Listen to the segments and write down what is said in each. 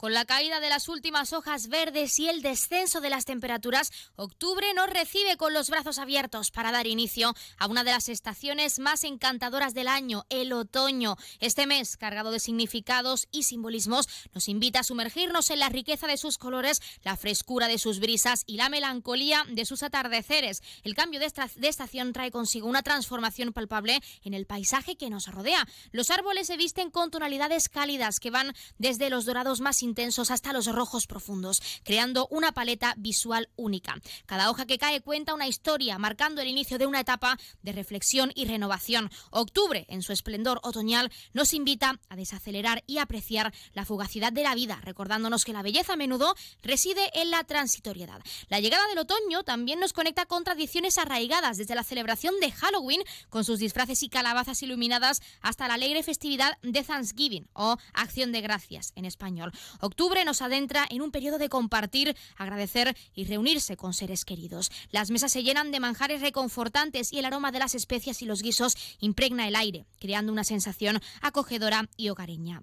Con la caída de las últimas hojas verdes y el descenso de las temperaturas, octubre nos recibe con los brazos abiertos para dar inicio a una de las estaciones más encantadoras del año, el otoño. Este mes, cargado de significados y simbolismos, nos invita a sumergirnos en la riqueza de sus colores, la frescura de sus brisas y la melancolía de sus atardeceres. El cambio de, estación trae consigo una transformación palpable en el paisaje que nos rodea. Los árboles se visten con tonalidades cálidas que van desde los dorados más intensos hasta los rojos profundos, creando una paleta visual única. Cada hoja que cae cuenta una historia, marcando el inicio de una etapa de reflexión y renovación. Octubre, en su esplendor otoñal, nos invita a desacelerar y apreciar la fugacidad de la vida, recordándonos que la belleza a menudo reside en la transitoriedad. La llegada del otoño también nos conecta con tradiciones arraigadas, desde la celebración de Halloween, con sus disfraces y calabazas iluminadas, hasta la alegre festividad de Thanksgiving o Acción de Gracias en español. Octubre nos adentra en un periodo de compartir, agradecer y reunirse con seres queridos. Las mesas se llenan de manjares reconfortantes y el aroma de las especias y los guisos impregna el aire, creando una sensación acogedora y hogareña.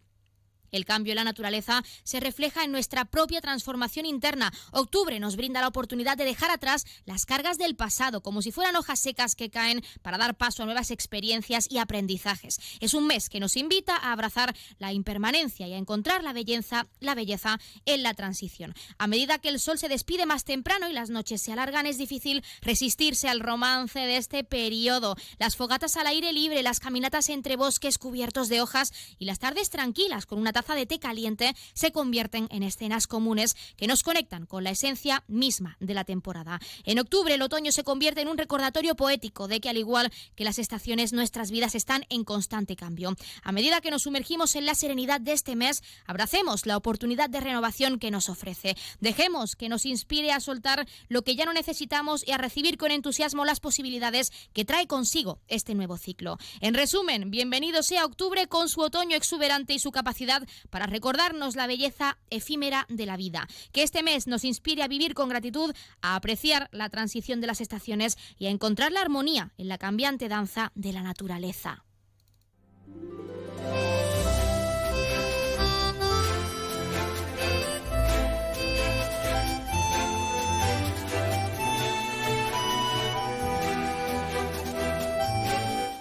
El cambio en la naturaleza se refleja en nuestra propia transformación interna. Octubre nos brinda la oportunidad de dejar atrás las cargas del pasado, como si fueran hojas secas que caen para dar paso a nuevas experiencias y aprendizajes. Es un mes que nos invita a abrazar la impermanencia y a encontrar la belleza, la belleza en la transición. A medida que el sol se despide más temprano y las noches se alargan, es difícil resistirse al romance de este periodo. Las fogatas al aire libre, las caminatas entre bosques cubiertos de hojas y las tardes tranquilas con una taza de té caliente se convierten en escenas comunes que nos conectan con la esencia misma de la temporada. En octubre el otoño se convierte en un recordatorio poético de que al igual que las estaciones nuestras vidas están en constante cambio. A medida que nos sumergimos en la serenidad de este mes, abracemos la oportunidad de renovación que nos ofrece. Dejemos que nos inspire a soltar lo que ya no necesitamos y a recibir con entusiasmo las posibilidades que trae consigo este nuevo ciclo. En resumen, bienvenido sea octubre con su otoño exuberante y su capacidad para recordarnos la belleza efímera de la vida. Que este mes nos inspire a vivir con gratitud, a apreciar la transición de las estaciones y a encontrar la armonía en la cambiante danza de la naturaleza.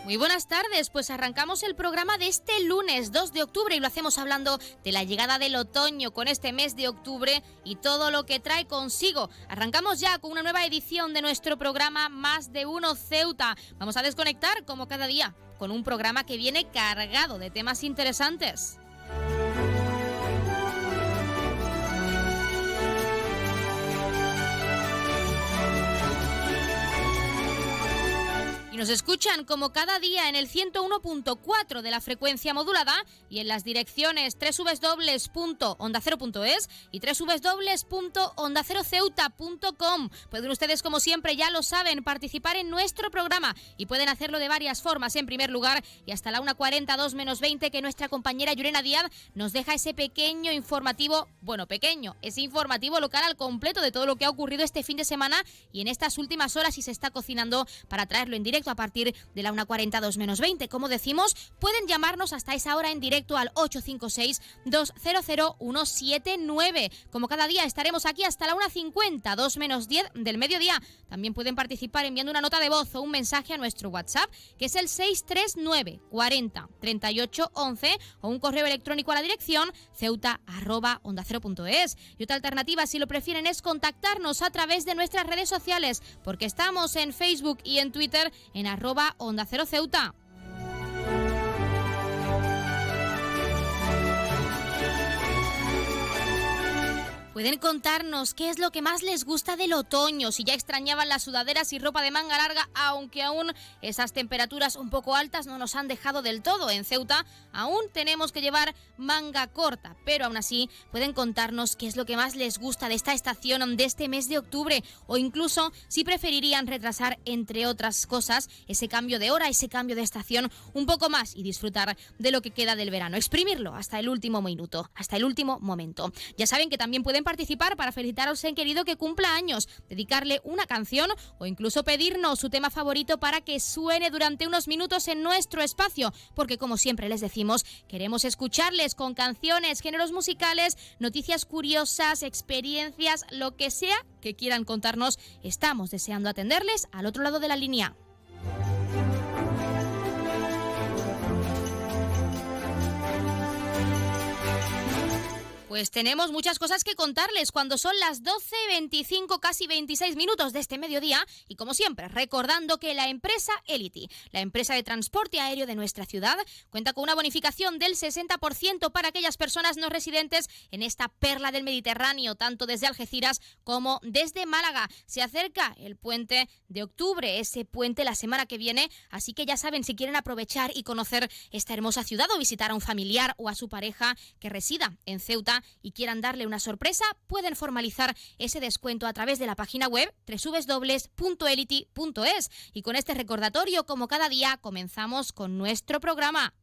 Muy buenas tardes, pues arrancamos el programa de este lunes 2 de octubre y lo hacemos hablando de la llegada del otoño con este mes de octubre y todo lo que trae consigo. Arrancamos ya con una nueva edición de nuestro programa Más de Uno Ceuta. Vamos a desconectar como cada día con un programa que viene cargado de temas interesantes. Nos escuchan como cada día en el 101.4 de la frecuencia modulada y en las direcciones www.ondacero.es y www.ondaceroceuta.com. Pueden ustedes, como siempre, ya lo saben, participar en nuestro programa y pueden hacerlo de varias formas. En primer lugar, y hasta la 1.42 menos 20 que nuestra compañera Yurena Díaz nos deja ese pequeño informativo, bueno, pequeño, ese informativo local al completo de todo lo que ha ocurrido este fin de semana y en estas últimas horas y se está cocinando para traerlo en directo a partir de la 1.42 menos 20. Como decimos, pueden llamarnos hasta esa hora en directo al 856-200-179. Como cada día estaremos aquí hasta la 1.50, 2 menos 10 del mediodía. También pueden participar enviando una nota de voz o un mensaje a nuestro WhatsApp, que es el 639 40 38 11 o un correo electrónico a la dirección ceuta arroba onda Y otra alternativa, si lo prefieren, es contactarnos a través de nuestras redes sociales, porque estamos en Facebook y en Twitter en arroba Onda Cero Ceuta. Pueden contarnos qué es lo que más les gusta del otoño, si ya extrañaban las sudaderas y ropa de manga larga, aunque aún esas temperaturas un poco altas no nos han dejado del todo. En Ceuta aún tenemos que llevar manga corta, pero aún así pueden contarnos qué es lo que más les gusta de esta estación de este mes de octubre o incluso si preferirían retrasar, entre otras cosas, ese cambio de hora, ese cambio de estación un poco más y disfrutar de lo que queda del verano, exprimirlo hasta el último minuto, hasta el último momento. Ya saben que también pueden participar para felicitar a un querido que cumpla años, dedicarle una canción o incluso pedirnos su tema favorito para que suene durante unos minutos en nuestro espacio, porque como siempre les decimos, queremos escucharles con canciones, géneros musicales, noticias curiosas, experiencias, lo que sea que quieran contarnos. Estamos deseando atenderles al otro lado de la línea. Pues tenemos muchas cosas que contarles cuando son las 12.25, casi 26 minutos de este mediodía y como siempre recordando que la empresa Elity, la empresa de transporte aéreo de nuestra ciudad, cuenta con una bonificación del 60% para aquellas personas no residentes en esta perla del Mediterráneo, tanto desde Algeciras como desde Málaga. Se acerca el puente de octubre, ese puente la semana que viene, así que ya saben si quieren aprovechar y conocer esta hermosa ciudad o visitar a un familiar o a su pareja que resida en Ceuta, y quieran darle una sorpresa, pueden formalizar ese descuento a través de la página web www.elity.es. Y con este recordatorio, como cada día, comenzamos con nuestro programa.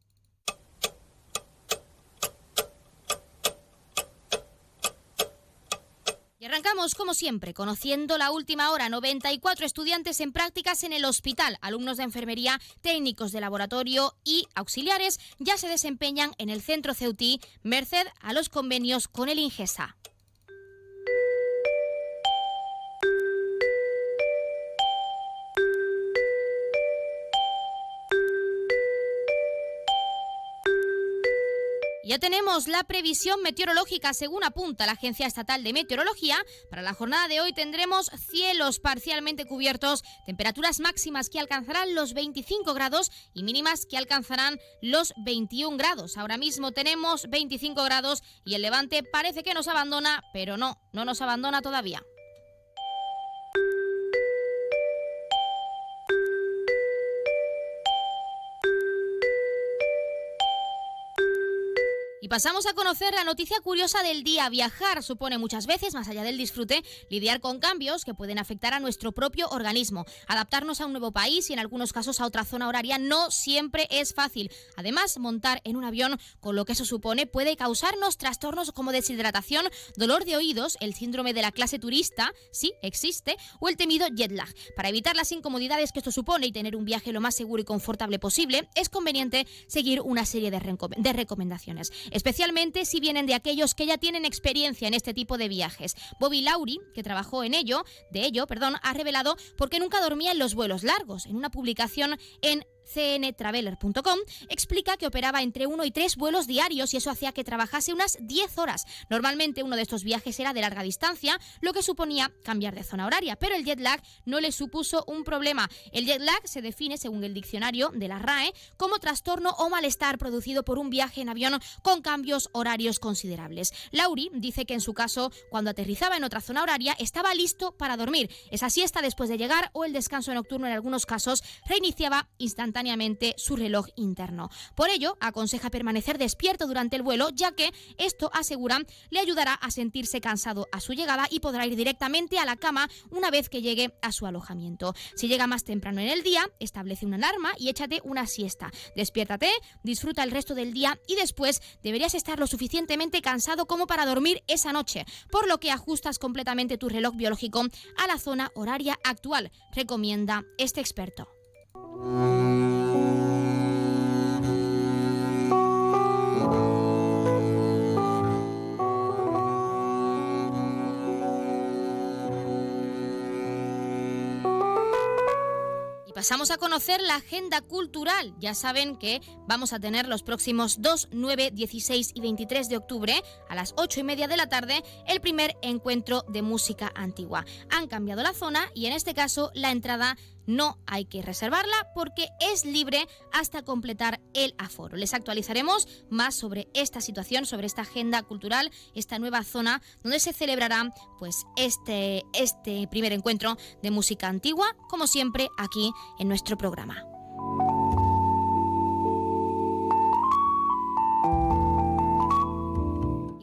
Arrancamos, como siempre, conociendo la última hora. 94 estudiantes en prácticas en el hospital, alumnos de enfermería, técnicos de laboratorio y auxiliares ya se desempeñan en el centro Ceutí, merced a los convenios con el Ingesa. Ya tenemos la previsión meteorológica según apunta la Agencia Estatal de Meteorología. Para la jornada de hoy tendremos cielos parcialmente cubiertos, temperaturas máximas que alcanzarán los 25 grados y mínimas que alcanzarán los 21 grados. Ahora mismo tenemos 25 grados y el levante parece que nos abandona, pero no, no nos abandona todavía. Y pasamos a conocer la noticia curiosa del día. Viajar supone muchas veces, más allá del disfrute, lidiar con cambios que pueden afectar a nuestro propio organismo. Adaptarnos a un nuevo país y en algunos casos a otra zona horaria no siempre es fácil. Además, montar en un avión, con lo que eso supone, puede causarnos trastornos como deshidratación, dolor de oídos, el síndrome de la clase turista, sí, existe, o el temido jet lag. Para evitar las incomodidades que esto supone y tener un viaje lo más seguro y confortable posible, es conveniente seguir una serie de, de recomendaciones especialmente si vienen de aquellos que ya tienen experiencia en este tipo de viajes. Bobby Lauri, que trabajó en ello, de ello, perdón, ha revelado por qué nunca dormía en los vuelos largos. En una publicación en cntraveler.com, explica que operaba entre uno y tres vuelos diarios y eso hacía que trabajase unas 10 horas. Normalmente uno de estos viajes era de larga distancia, lo que suponía cambiar de zona horaria, pero el jet lag no le supuso un problema. El jet lag se define, según el diccionario de la RAE, como trastorno o malestar producido por un viaje en avión con cambios horarios considerables. Lauri dice que en su caso, cuando aterrizaba en otra zona horaria, estaba listo para dormir. Esa siesta después de llegar o el descanso nocturno en algunos casos reiniciaba instantáneamente su reloj interno. Por ello, aconseja permanecer despierto durante el vuelo, ya que esto, aseguran, le ayudará a sentirse cansado a su llegada y podrá ir directamente a la cama una vez que llegue a su alojamiento. Si llega más temprano en el día, establece una alarma y échate una siesta. Despiértate, disfruta el resto del día y después deberías estar lo suficientemente cansado como para dormir esa noche, por lo que ajustas completamente tu reloj biológico a la zona horaria actual, recomienda este experto. Pasamos a conocer la agenda cultural. Ya saben que vamos a tener los próximos 2, 9, 16 y 23 de octubre a las 8 y media de la tarde el primer encuentro de música antigua. Han cambiado la zona y en este caso la entrada no hay que reservarla porque es libre hasta completar el aforo. Les actualizaremos más sobre esta situación, sobre esta agenda cultural, esta nueva zona donde se celebrará pues este, este primer encuentro de música antigua, como siempre aquí en nuestro programa.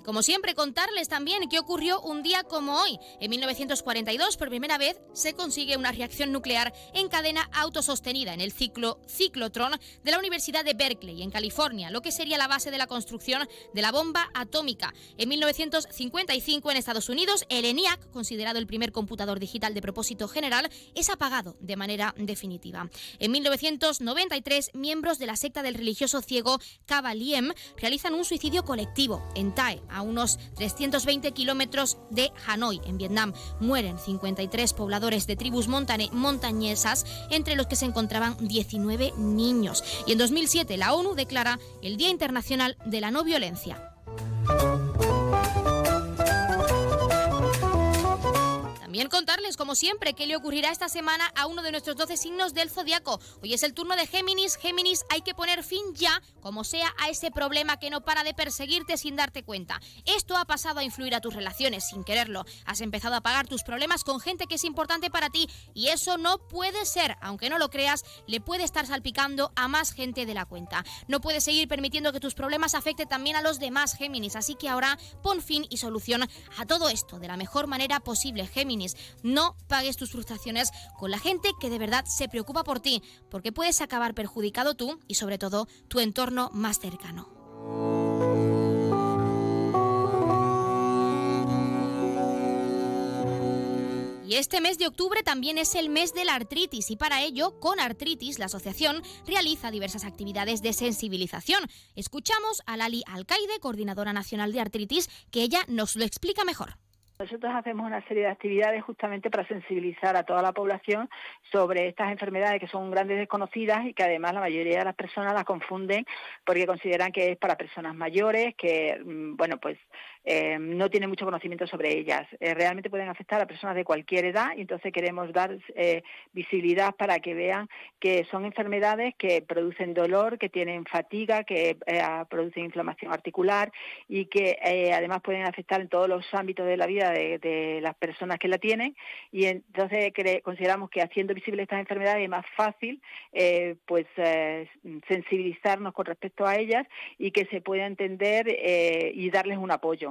Como siempre, contarles también qué ocurrió un día como hoy. En 1942, por primera vez, se consigue una reacción nuclear en cadena autosostenida en el ciclo ciclotron de la Universidad de Berkeley, en California, lo que sería la base de la construcción de la bomba atómica. En 1955, en Estados Unidos, el ENIAC, considerado el primer computador digital de propósito general, es apagado de manera definitiva. En 1993, miembros de la secta del religioso ciego Kabaliem realizan un suicidio colectivo en Tae, a unos 320 kilómetros de Hanoi, en Vietnam. Mueren 53 pobladores de tribus montañesas, entre los que se encontraban 19 niños. Y en 2007 la ONU declara el Día Internacional de la No Violencia. También contarles, como siempre, qué le ocurrirá esta semana a uno de nuestros 12 signos del zodiaco. Hoy es el turno de Géminis. Géminis, hay que poner fin ya, como sea, a ese problema que no para de perseguirte sin darte cuenta. Esto ha pasado a influir a tus relaciones sin quererlo. Has empezado a pagar tus problemas con gente que es importante para ti y eso no puede ser. Aunque no lo creas, le puede estar salpicando a más gente de la cuenta. No puedes seguir permitiendo que tus problemas afecten también a los demás Géminis. Así que ahora pon fin y solución a todo esto de la mejor manera posible, Géminis. No pagues tus frustraciones con la gente que de verdad se preocupa por ti, porque puedes acabar perjudicado tú y sobre todo tu entorno más cercano. Y este mes de octubre también es el mes de la artritis y para ello, con Artritis, la asociación realiza diversas actividades de sensibilización. Escuchamos a Lali Alcaide, coordinadora nacional de artritis, que ella nos lo explica mejor. Nosotros hacemos una serie de actividades justamente para sensibilizar a toda la población sobre estas enfermedades que son grandes desconocidas y que además la mayoría de las personas las confunden porque consideran que es para personas mayores, que, mm, bueno, pues eh, no tienen mucho conocimiento sobre ellas. Eh, realmente pueden afectar a personas de cualquier edad y entonces queremos dar eh, visibilidad para que vean que son enfermedades que producen dolor, que tienen fatiga, que producen inflamación articular y que además pueden afectar en todos los ámbitos de la vida de, las personas que la tienen y entonces consideramos que haciendo visibles estas enfermedades es más fácil pues sensibilizarnos con respecto a ellas y que se pueda entender y darles un apoyo.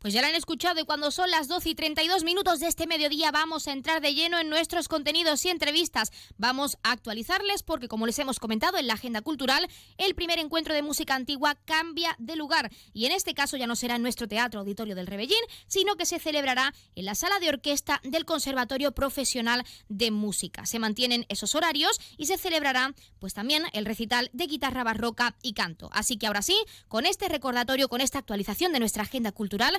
Pues ya la han escuchado y cuando son las 12 y 32 minutos de este mediodía vamos a entrar de lleno en nuestros contenidos y entrevistas. Vamos a actualizarles porque como les hemos comentado en la agenda cultural, el primer encuentro de música antigua cambia de lugar y en este caso ya no será en nuestro teatro auditorio del Rebellín, sino que se celebrará en la sala de orquesta del Conservatorio Profesional de Música. Se mantienen esos horarios y se celebrará pues también el recital de guitarra barroca y canto. Así que ahora sí, con este recordatorio, con esta actualización de nuestra agenda cultural,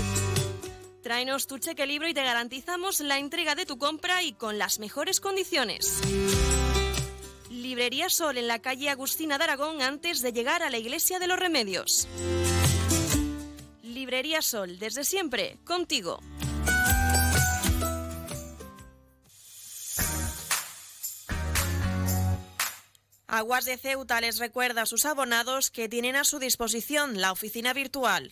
Tráenos tu cheque libro y te garantizamos la entrega de tu compra y con las mejores condiciones. Librería Sol en la calle Agustina de Aragón antes de llegar a la Iglesia de los Remedios. Librería Sol, desde siempre, contigo. Aguas de Ceuta les recuerda a sus abonados que tienen a su disposición la oficina virtual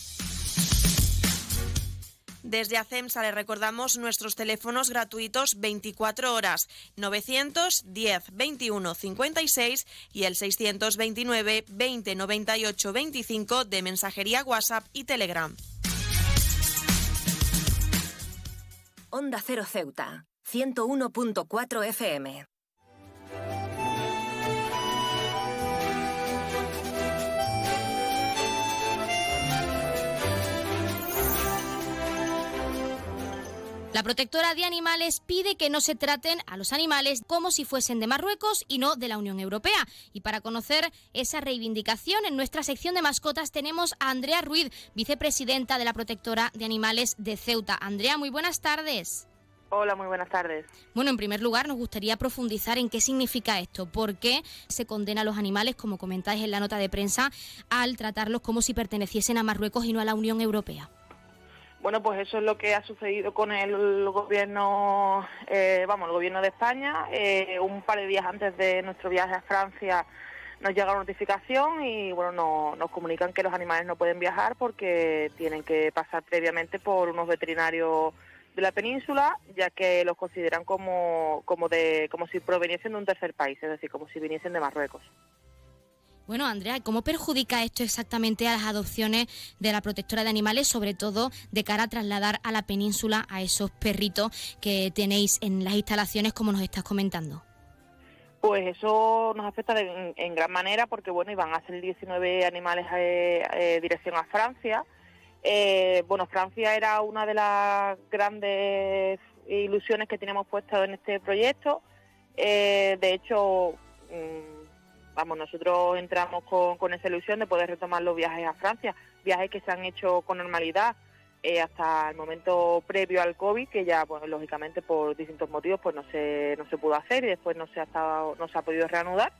Desde ACEMSA le recordamos nuestros teléfonos gratuitos 24 horas 910 21 56 y el 629 20 98 25 de mensajería WhatsApp y Telegram. Onda Cero Ceuta, 101.4 FM. La protectora de animales pide que no se traten a los animales como si fuesen de Marruecos y no de la Unión Europea. Y para conocer esa reivindicación, en nuestra sección de mascotas tenemos a Andrea Ruiz, vicepresidenta de la protectora de animales de Ceuta. Andrea, muy buenas tardes. Hola, muy buenas tardes. Bueno, en primer lugar, nos gustaría profundizar en qué significa esto, por qué se condena a los animales, como comentáis en la nota de prensa, al tratarlos como si perteneciesen a Marruecos y no a la Unión Europea. Bueno, pues eso es lo que ha sucedido con el gobierno, eh, vamos, el gobierno de España. Eh, un par de días antes de nuestro viaje a Francia nos llega la notificación y bueno, nos comunican que los animales no pueden viajar porque tienen que pasar previamente por unos veterinarios de la península, ya que los consideran como, como, de, como si proveniesen de un tercer país, es decir, como si viniesen de Marruecos. Bueno, Andrea, ¿cómo perjudica esto exactamente a las adopciones de la protectora de animales, sobre todo de cara a trasladar a la península a esos perritos que tenéis en las instalaciones, como nos estás comentando? Pues eso nos afecta en, gran manera porque, bueno, iban a ser 19 animales en eh, eh, dirección a Francia. Eh, bueno, Francia era una de las grandes ilusiones que teníamos puesto en este proyecto. de hecho, mm, vamos, nosotros entramos con, esa ilusión de poder retomar los viajes a Francia, viajes que se han hecho con normalidad eh, hasta el momento previo al COVID, que ya, pues, lógicamente por distintos motivos, pues no se, no se pudo hacer y después no se ha estado, no se ha podido reanudar.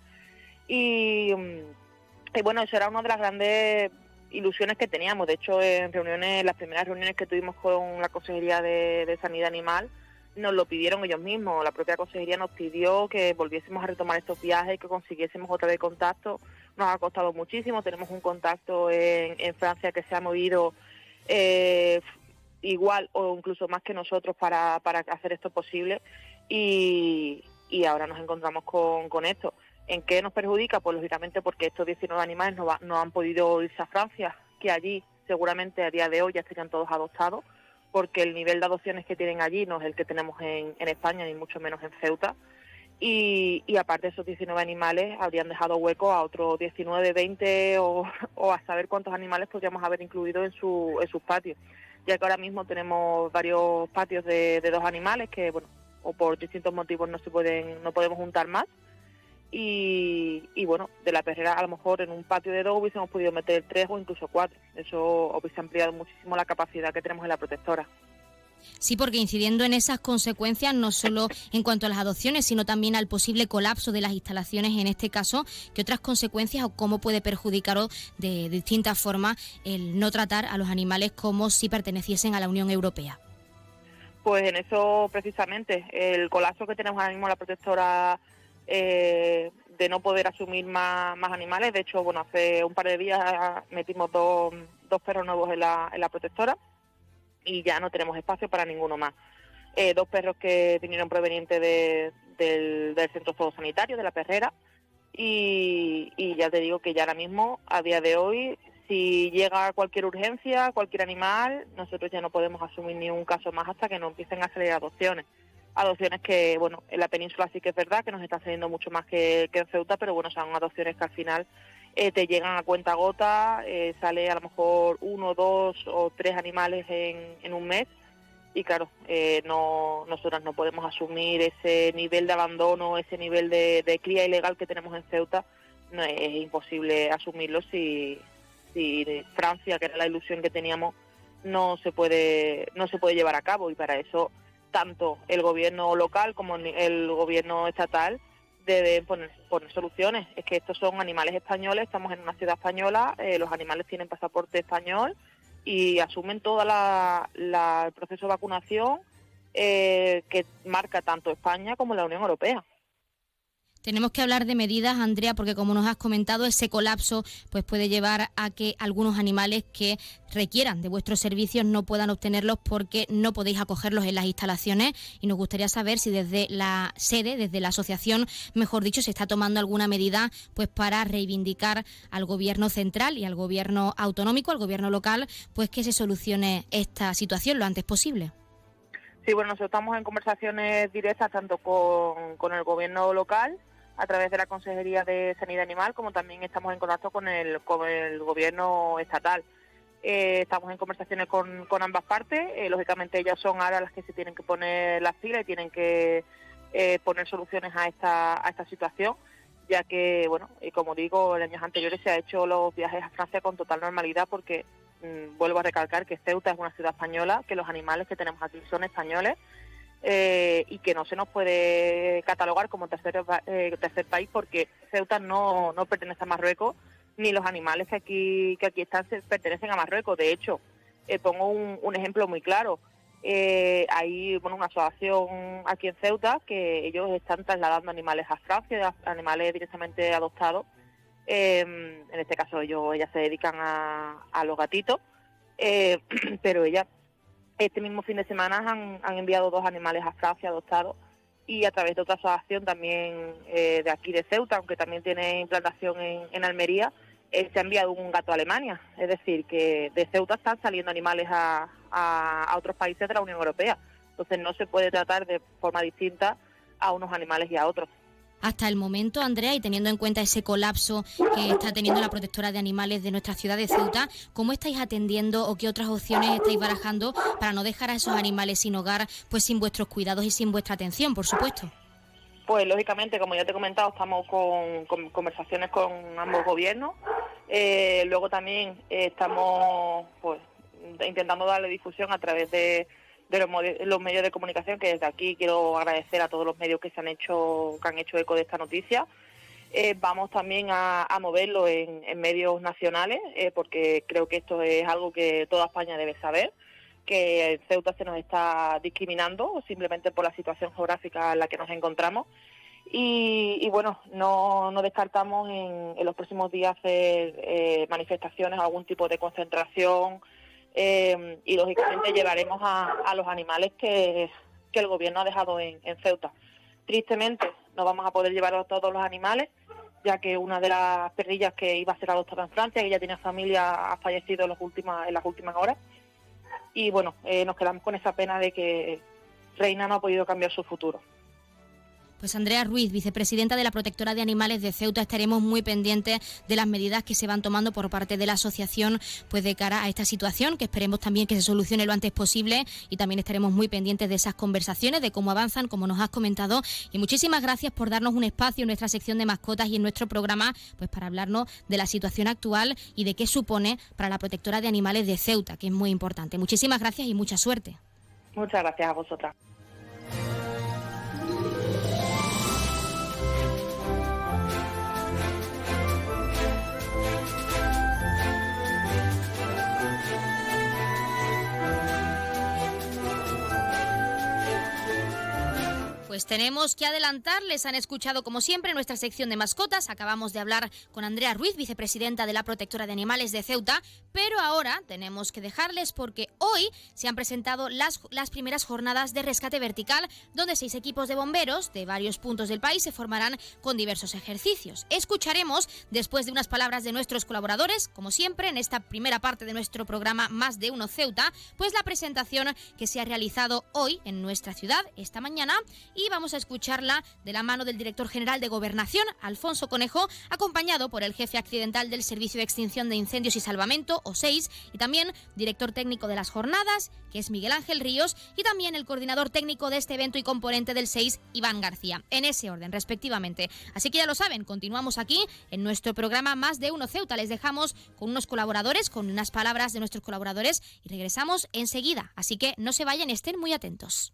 Y, mm, y bueno, eso era una de las grandes ilusiones que teníamos. De hecho, en reuniones, las primeras reuniones que tuvimos con la Consejería de Sanidad Animal, nos lo pidieron ellos mismos. La propia consejería nos pidió que volviésemos a retomar estos viajes, que consiguiésemos otra vez contacto. Nos ha costado muchísimo. Tenemos un contacto en, en Francia que se ha movido eh, igual o incluso más que nosotros para, para hacer esto posible. Y, y ahora nos encontramos con, con esto. ¿En qué nos perjudica? Pues lógicamente porque estos 19 animales no, no han podido irse a Francia, que allí seguramente a día de hoy ya estarían todos adoptados porque el nivel de adopciones que tienen allí no es el que tenemos en, España, ni mucho menos en Ceuta. Y, aparte de esos 19 animales, habrían dejado hueco a otros 19, 20 o, a saber cuántos animales podríamos haber incluido en, su, en sus patios. Ya que ahora mismo tenemos varios patios de, de dos animales que, bueno, o por distintos motivos no se pueden, no podemos juntar más y, bueno, de la perrera a lo mejor en un patio de dos hubiésemos podido meter tres o incluso cuatro. Eso hubiese ampliado muchísimo la capacidad que tenemos en la protectora. Sí, porque incidiendo en esas consecuencias, no solo en cuanto a las adopciones, sino también al posible colapso de las instalaciones en este caso, ¿qué otras consecuencias o cómo puede perjudicaros de distintas formas el no tratar a los animales como si perteneciesen a la Unión Europea? Pues en eso precisamente, el colapso que tenemos ahora mismo la protectora eh, de no poder asumir más, animales, de hecho, bueno, hace un par de días metimos dos, dos perros nuevos en la, en la protectora y ya no tenemos espacio para ninguno más. Eh, dos perros que vinieron provenientes del, centro sanitario, de la perrera, y, ya te digo que ya ahora mismo, a día de hoy, si llega cualquier urgencia, cualquier animal, nosotros ya no podemos asumir ni un caso más hasta que no empiecen a salir adopciones. Adopciones que, bueno, en la península sí que es verdad que nos está saliendo mucho más que, que en Ceuta, pero bueno, son adopciones que al final eh, te llegan a cuenta gota, eh, sale a lo mejor uno, dos o tres animales en, un mes y claro, eh, no, nosotras no podemos asumir ese nivel de abandono, ese nivel de, cría ilegal que tenemos en Ceuta, no, es imposible asumirlo si, si Francia, que era la ilusión que teníamos, no se puede no se puede llevar a cabo y para eso tanto el gobierno local como el gobierno estatal deben poner, poner soluciones. Es que estos son animales españoles, estamos en una ciudad española, eh, los animales tienen pasaporte español y asumen todo la, el proceso de vacunación eh, que marca tanto España como la Unión Europea. Tenemos que hablar de medidas, Andrea, porque como nos has comentado, ese colapso pues puede llevar a que algunos animales que requieran de vuestros servicios no puedan obtenerlos porque no podéis acogerlos en las instalaciones y nos gustaría saber si desde la sede, desde la asociación, mejor dicho, se está tomando alguna medida pues para reivindicar al gobierno central y al gobierno autonómico, al gobierno local, pues que se solucione esta situación lo antes posible. Sí, bueno, nosotros estamos en conversaciones directas tanto con, con el gobierno local a través de la Consejería de Sanidad Animal, como también estamos en contacto con el, con el gobierno estatal. Eh, estamos en conversaciones con, con ambas partes. Eh, lógicamente ellas son ahora las que se tienen que poner las pilas y tienen que eh, poner soluciones a esta, a esta situación, ya que, bueno, como digo, en años anteriores se ha hecho los viajes a Francia con total normalidad porque, mm, vuelvo a recalcar que Ceuta es una ciudad española, que los animales que tenemos aquí son españoles eh, y que no se nos puede catalogar como tercer, eh, tercer país porque Ceuta no, no pertenece a Marruecos ni los animales que aquí que aquí están pertenecen a Marruecos. De hecho, eh, pongo un, ejemplo muy claro. hay bueno, una asociación aquí en Ceuta que ellos están trasladando animales a Francia, animales directamente adoptados. en este caso ellos ellas se dedican a, a los gatitos, pero ellas este mismo fin de semana han, enviado dos animales a Francia adoptados y a través de otra asociación también eh, de aquí de Ceuta, aunque también tiene implantación en, Almería, eh, se ha enviado un gato a Alemania. Es decir, que de Ceuta están saliendo animales a, a otros países de la Unión Europea. Entonces no se puede tratar de forma distinta a unos animales y a otros hasta el momento, Andrea, y teniendo en cuenta ese colapso que está teniendo la protectora de animales de nuestra ciudad de Ceuta, ¿cómo estáis atendiendo o qué otras opciones estáis barajando para no dejar a esos animales sin hogar, pues sin vuestros cuidados y sin vuestra atención, por supuesto? Pues lógicamente, como ya te he comentado, estamos con, conversaciones con ambos gobiernos. Eh, luego también estamos pues intentando darle difusión a través de de los, medios de comunicación, que desde aquí quiero agradecer a todos los medios que se han hecho, que han hecho eco de esta noticia. Eh, vamos también a, moverlo en, medios nacionales, eh, porque creo que esto es algo que toda España debe saber, que Ceuta se nos está discriminando simplemente por la situación geográfica en la que nos encontramos. Y, bueno, no, descartamos en, los próximos días hacer eh, manifestaciones algún tipo de concentración eh, y lógicamente llevaremos a, los animales que, el gobierno ha dejado en, Ceuta. Tristemente no vamos a poder llevar a todos los animales, ya que una de las perrillas que iba a ser adoptada en Francia, que ya tiene familia, ha fallecido en, las últimas, en las últimas horas. Y bueno, eh, nos quedamos con esa pena de que Reina no ha podido cambiar su futuro. Pues Andrea Ruiz, vicepresidenta de la Protectora de Animales de Ceuta, estaremos muy pendientes de las medidas que se van tomando por parte de la asociación pues de cara a esta situación, que esperemos también que se solucione lo antes posible y también estaremos muy pendientes de esas conversaciones, de cómo avanzan, como nos has comentado. Y muchísimas gracias por darnos un espacio en nuestra sección de mascotas y en nuestro programa, pues para hablarnos de la situación actual y de qué supone para la Protectora de Animales de Ceuta, que es muy importante. Muchísimas gracias y mucha suerte. Muchas gracias a vosotras. Pues tenemos que adelantar, les han escuchado como siempre nuestra sección de mascotas. Acabamos de hablar con Andrea Ruiz, vicepresidenta de la Protectora de Animales de Ceuta, pero ahora tenemos que dejarles porque hoy se han presentado las, las primeras jornadas de rescate vertical, donde seis equipos de bomberos de varios puntos del país se formarán con diversos ejercicios. Escucharemos, después de unas palabras de nuestros colaboradores, como siempre en esta primera parte de nuestro programa Más de Uno Ceuta, pues la presentación que se ha realizado hoy en nuestra ciudad, esta mañana, vamos a escucharla de la mano del director general de Gobernación, Alfonso Conejo, acompañado por el jefe accidental del Servicio de Extinción de Incendios y Salvamento, o SEIS, y también director técnico de las jornadas, que es Miguel Ángel Ríos, y también el coordinador técnico de este evento y componente del SEIS, Iván García, en ese orden, respectivamente. Así que ya lo saben, continuamos aquí en nuestro programa Más de Uno Ceuta. Les dejamos con unos colaboradores, con unas palabras de nuestros colaboradores, y regresamos enseguida. Así que no se vayan, estén muy atentos.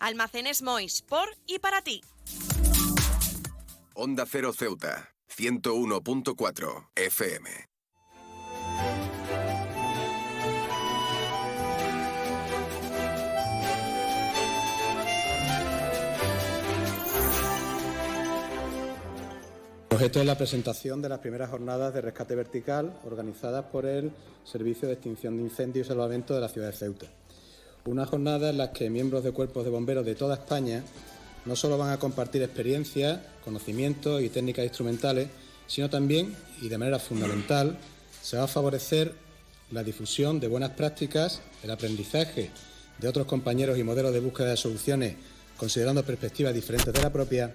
Almacenes Mois, por y para ti. Onda Cero Ceuta, 101.4 FM. El objeto es la presentación de las primeras jornadas de rescate vertical organizadas por el Servicio de Extinción de Incendios y Salvamento de la ciudad de Ceuta. Una jornada en la que miembros de cuerpos de bomberos de toda España no solo van a compartir experiencias, conocimientos y técnicas instrumentales, sino también, y de manera fundamental, se va a favorecer la difusión de buenas prácticas, el aprendizaje de otros compañeros y modelos de búsqueda de soluciones considerando perspectivas diferentes de la propia,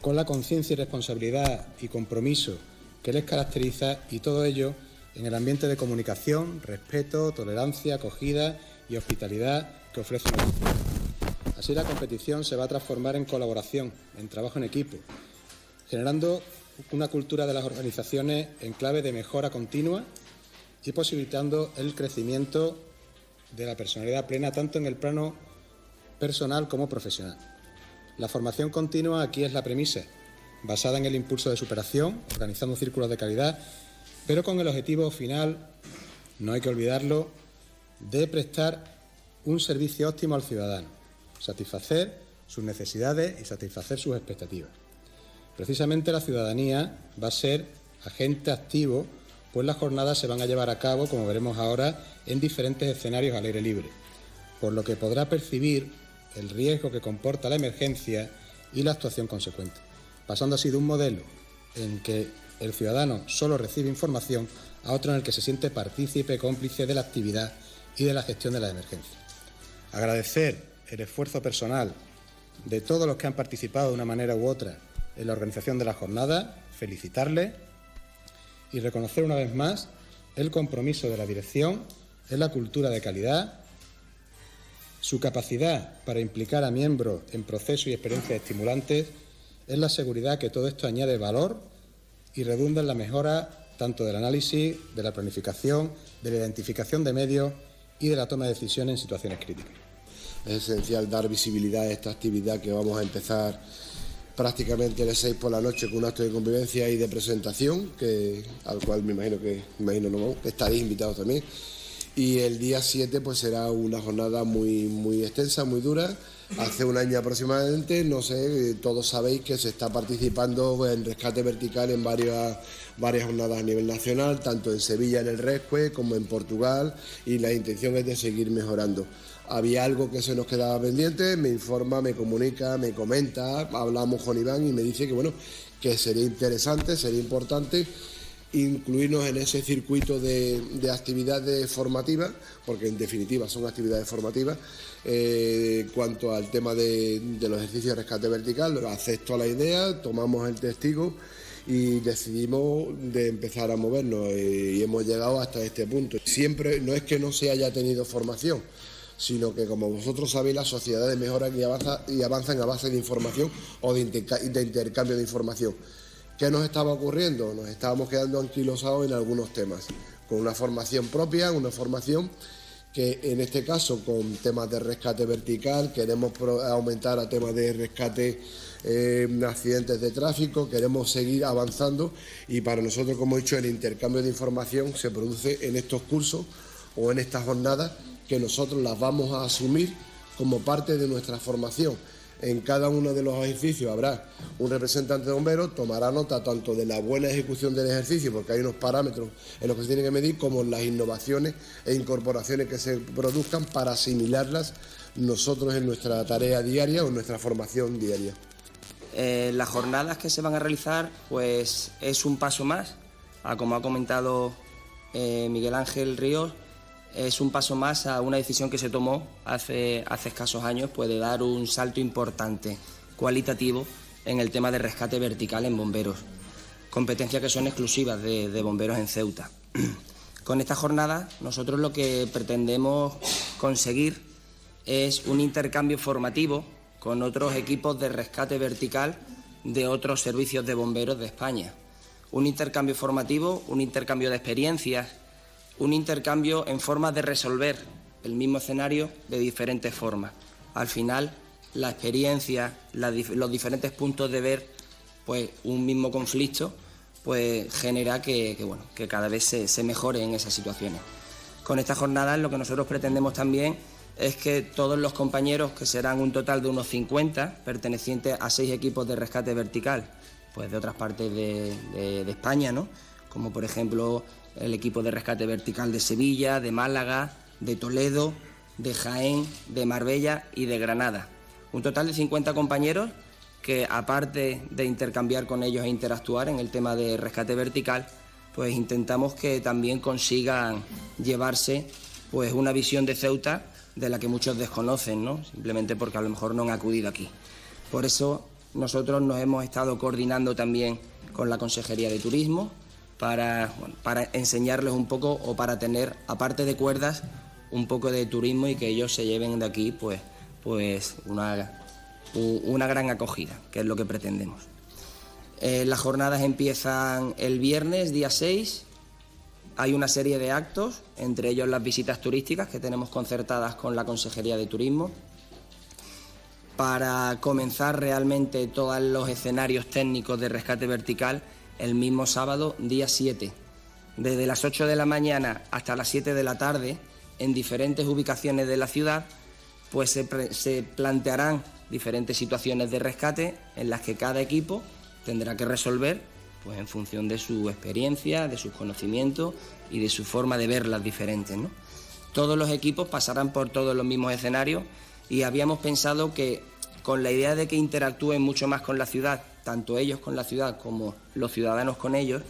con la conciencia y responsabilidad y compromiso que les caracteriza y todo ello en el ambiente de comunicación, respeto, tolerancia, acogida y hospitalidad que ofrece nuestro Así la competición se va a transformar en colaboración, en trabajo en equipo, generando una cultura de las organizaciones en clave de mejora continua y posibilitando el crecimiento de la personalidad plena tanto en el plano personal como profesional. La formación continua aquí es la premisa, basada en el impulso de superación, organizando círculos de calidad, pero con el objetivo final, no hay que olvidarlo, de prestar un servicio óptimo al ciudadano, satisfacer sus necesidades y satisfacer sus expectativas. Precisamente la ciudadanía va a ser agente activo, pues las jornadas se van a llevar a cabo, como veremos ahora, en diferentes escenarios al aire libre, por lo que podrá percibir el riesgo que comporta la emergencia y la actuación consecuente, pasando así de un modelo en que el ciudadano solo recibe información a otro en el que se siente partícipe, cómplice de la actividad y de la gestión de la emergencia. Agradecer el esfuerzo personal de todos los que han participado de una manera u otra en la organización de la jornada, felicitarle y reconocer una vez más el compromiso de la dirección en la cultura de calidad, su capacidad para implicar a miembros en procesos y experiencias estimulantes, en la seguridad que todo esto añade valor y redunda en la mejora tanto del análisis, de la planificación, de la identificación de medios y de la toma de decisiones en situaciones críticas. Es esencial dar visibilidad a esta actividad que vamos a empezar prácticamente de 6 por la noche con un acto de convivencia y de presentación, que, al cual me imagino que, imagino no, estaréis invitados también. Y el día 7 pues será una jornada muy, muy extensa, muy dura. Hace un año aproximadamente, no sé, todos sabéis que se está participando en rescate vertical en varias, varias jornadas a nivel nacional, tanto en Sevilla en el Rescue como en Portugal, y la intención es de seguir mejorando. Había algo que se nos quedaba pendiente, me informa, me comunica, me comenta, hablamos con Iván y me dice que bueno, que sería interesante, sería importante incluirnos en ese circuito de, actividades formativas, porque en definitiva son actividades formativas, eh, cuanto al tema de, los ejercicios de rescate vertical, acepto la idea, tomamos el testigo y decidimos de empezar a movernos eh, y hemos llegado hasta este punto. Siempre no es que no se haya tenido formación, sino que como vosotros sabéis las sociedades mejoran y, y avanzan a base de información o de, intercambio de información. ¿Qué nos estaba ocurriendo? Nos estábamos quedando anquilosados en algunos temas, con una formación propia, una formación que en este caso con temas de rescate vertical, queremos aumentar a temas de rescate eh, accidentes de tráfico, queremos seguir avanzando y para nosotros, como he dicho, el intercambio de información se produce en estos cursos o en estas jornadas que nosotros las vamos a asumir como parte de nuestra formación. En cada uno de los ejercicios habrá un representante de bomberos, tomará nota tanto de la buena ejecución del ejercicio, porque hay unos parámetros en los que se tiene que medir, como las innovaciones e incorporaciones que se produzcan para asimilarlas nosotros en nuestra tarea diaria o en nuestra formación diaria. Eh, las jornadas que se van a realizar, pues es un paso más, como ha comentado eh, Miguel Ángel Ríos, es un paso más a una decisión que se tomó hace, hace escasos años, puede dar un salto importante, cualitativo, en el tema de rescate vertical en bomberos, competencias que son exclusivas de, de bomberos en Ceuta. Con esta jornada nosotros lo que pretendemos conseguir es un intercambio formativo con otros equipos de rescate vertical de otros servicios de bomberos de España. Un intercambio formativo, un intercambio de experiencias un intercambio en formas de resolver el mismo escenario de diferentes formas. Al final, la experiencia, los diferentes puntos de ver pues, un mismo conflicto pues, genera que, bueno, que cada vez se, mejore en esas situaciones. Con esta jornada lo que nosotros pretendemos también es que todos los compañeros, que serán un total de unos 50, pertenecientes a seis equipos de rescate vertical, pues de otras partes de, de España, ¿no? como por ejemplo el equipo de rescate vertical de Sevilla, de Málaga, de Toledo, de Jaén, de Marbella y de Granada. Un total de 50 compañeros que aparte de intercambiar con ellos e interactuar en el tema de rescate vertical, pues intentamos que también consigan llevarse pues una visión de Ceuta de la que muchos desconocen, ¿no? Simplemente porque a lo mejor no han acudido aquí. Por eso nosotros nos hemos estado coordinando también con la Consejería de Turismo, para, para enseñarles un poco o para tener, aparte de cuerdas, un poco de turismo y que ellos se lleven de aquí pues, pues una, una gran acogida, que es lo que pretendemos. Eh, las jornadas empiezan el viernes, día 6. Hay una serie de actos, entre ellos las visitas turísticas que tenemos concertadas con la Consejería de Turismo, para comenzar realmente todos los escenarios técnicos de rescate vertical el mismo sábado, día 7. Desde las 8 de la mañana hasta las 7 de la tarde, en diferentes ubicaciones de la ciudad, pues se, plantearán diferentes situaciones de rescate en las que cada equipo tendrá que resolver pues en función de su experiencia, de sus conocimientos y de su forma de verlas diferentes. Todos los equipos pasarán por todos los mismos escenarios y habíamos pensado que con la idea de que interactúen mucho más con la ciudad, tanto ellos con la ciudad como los ciudadanos con ellos,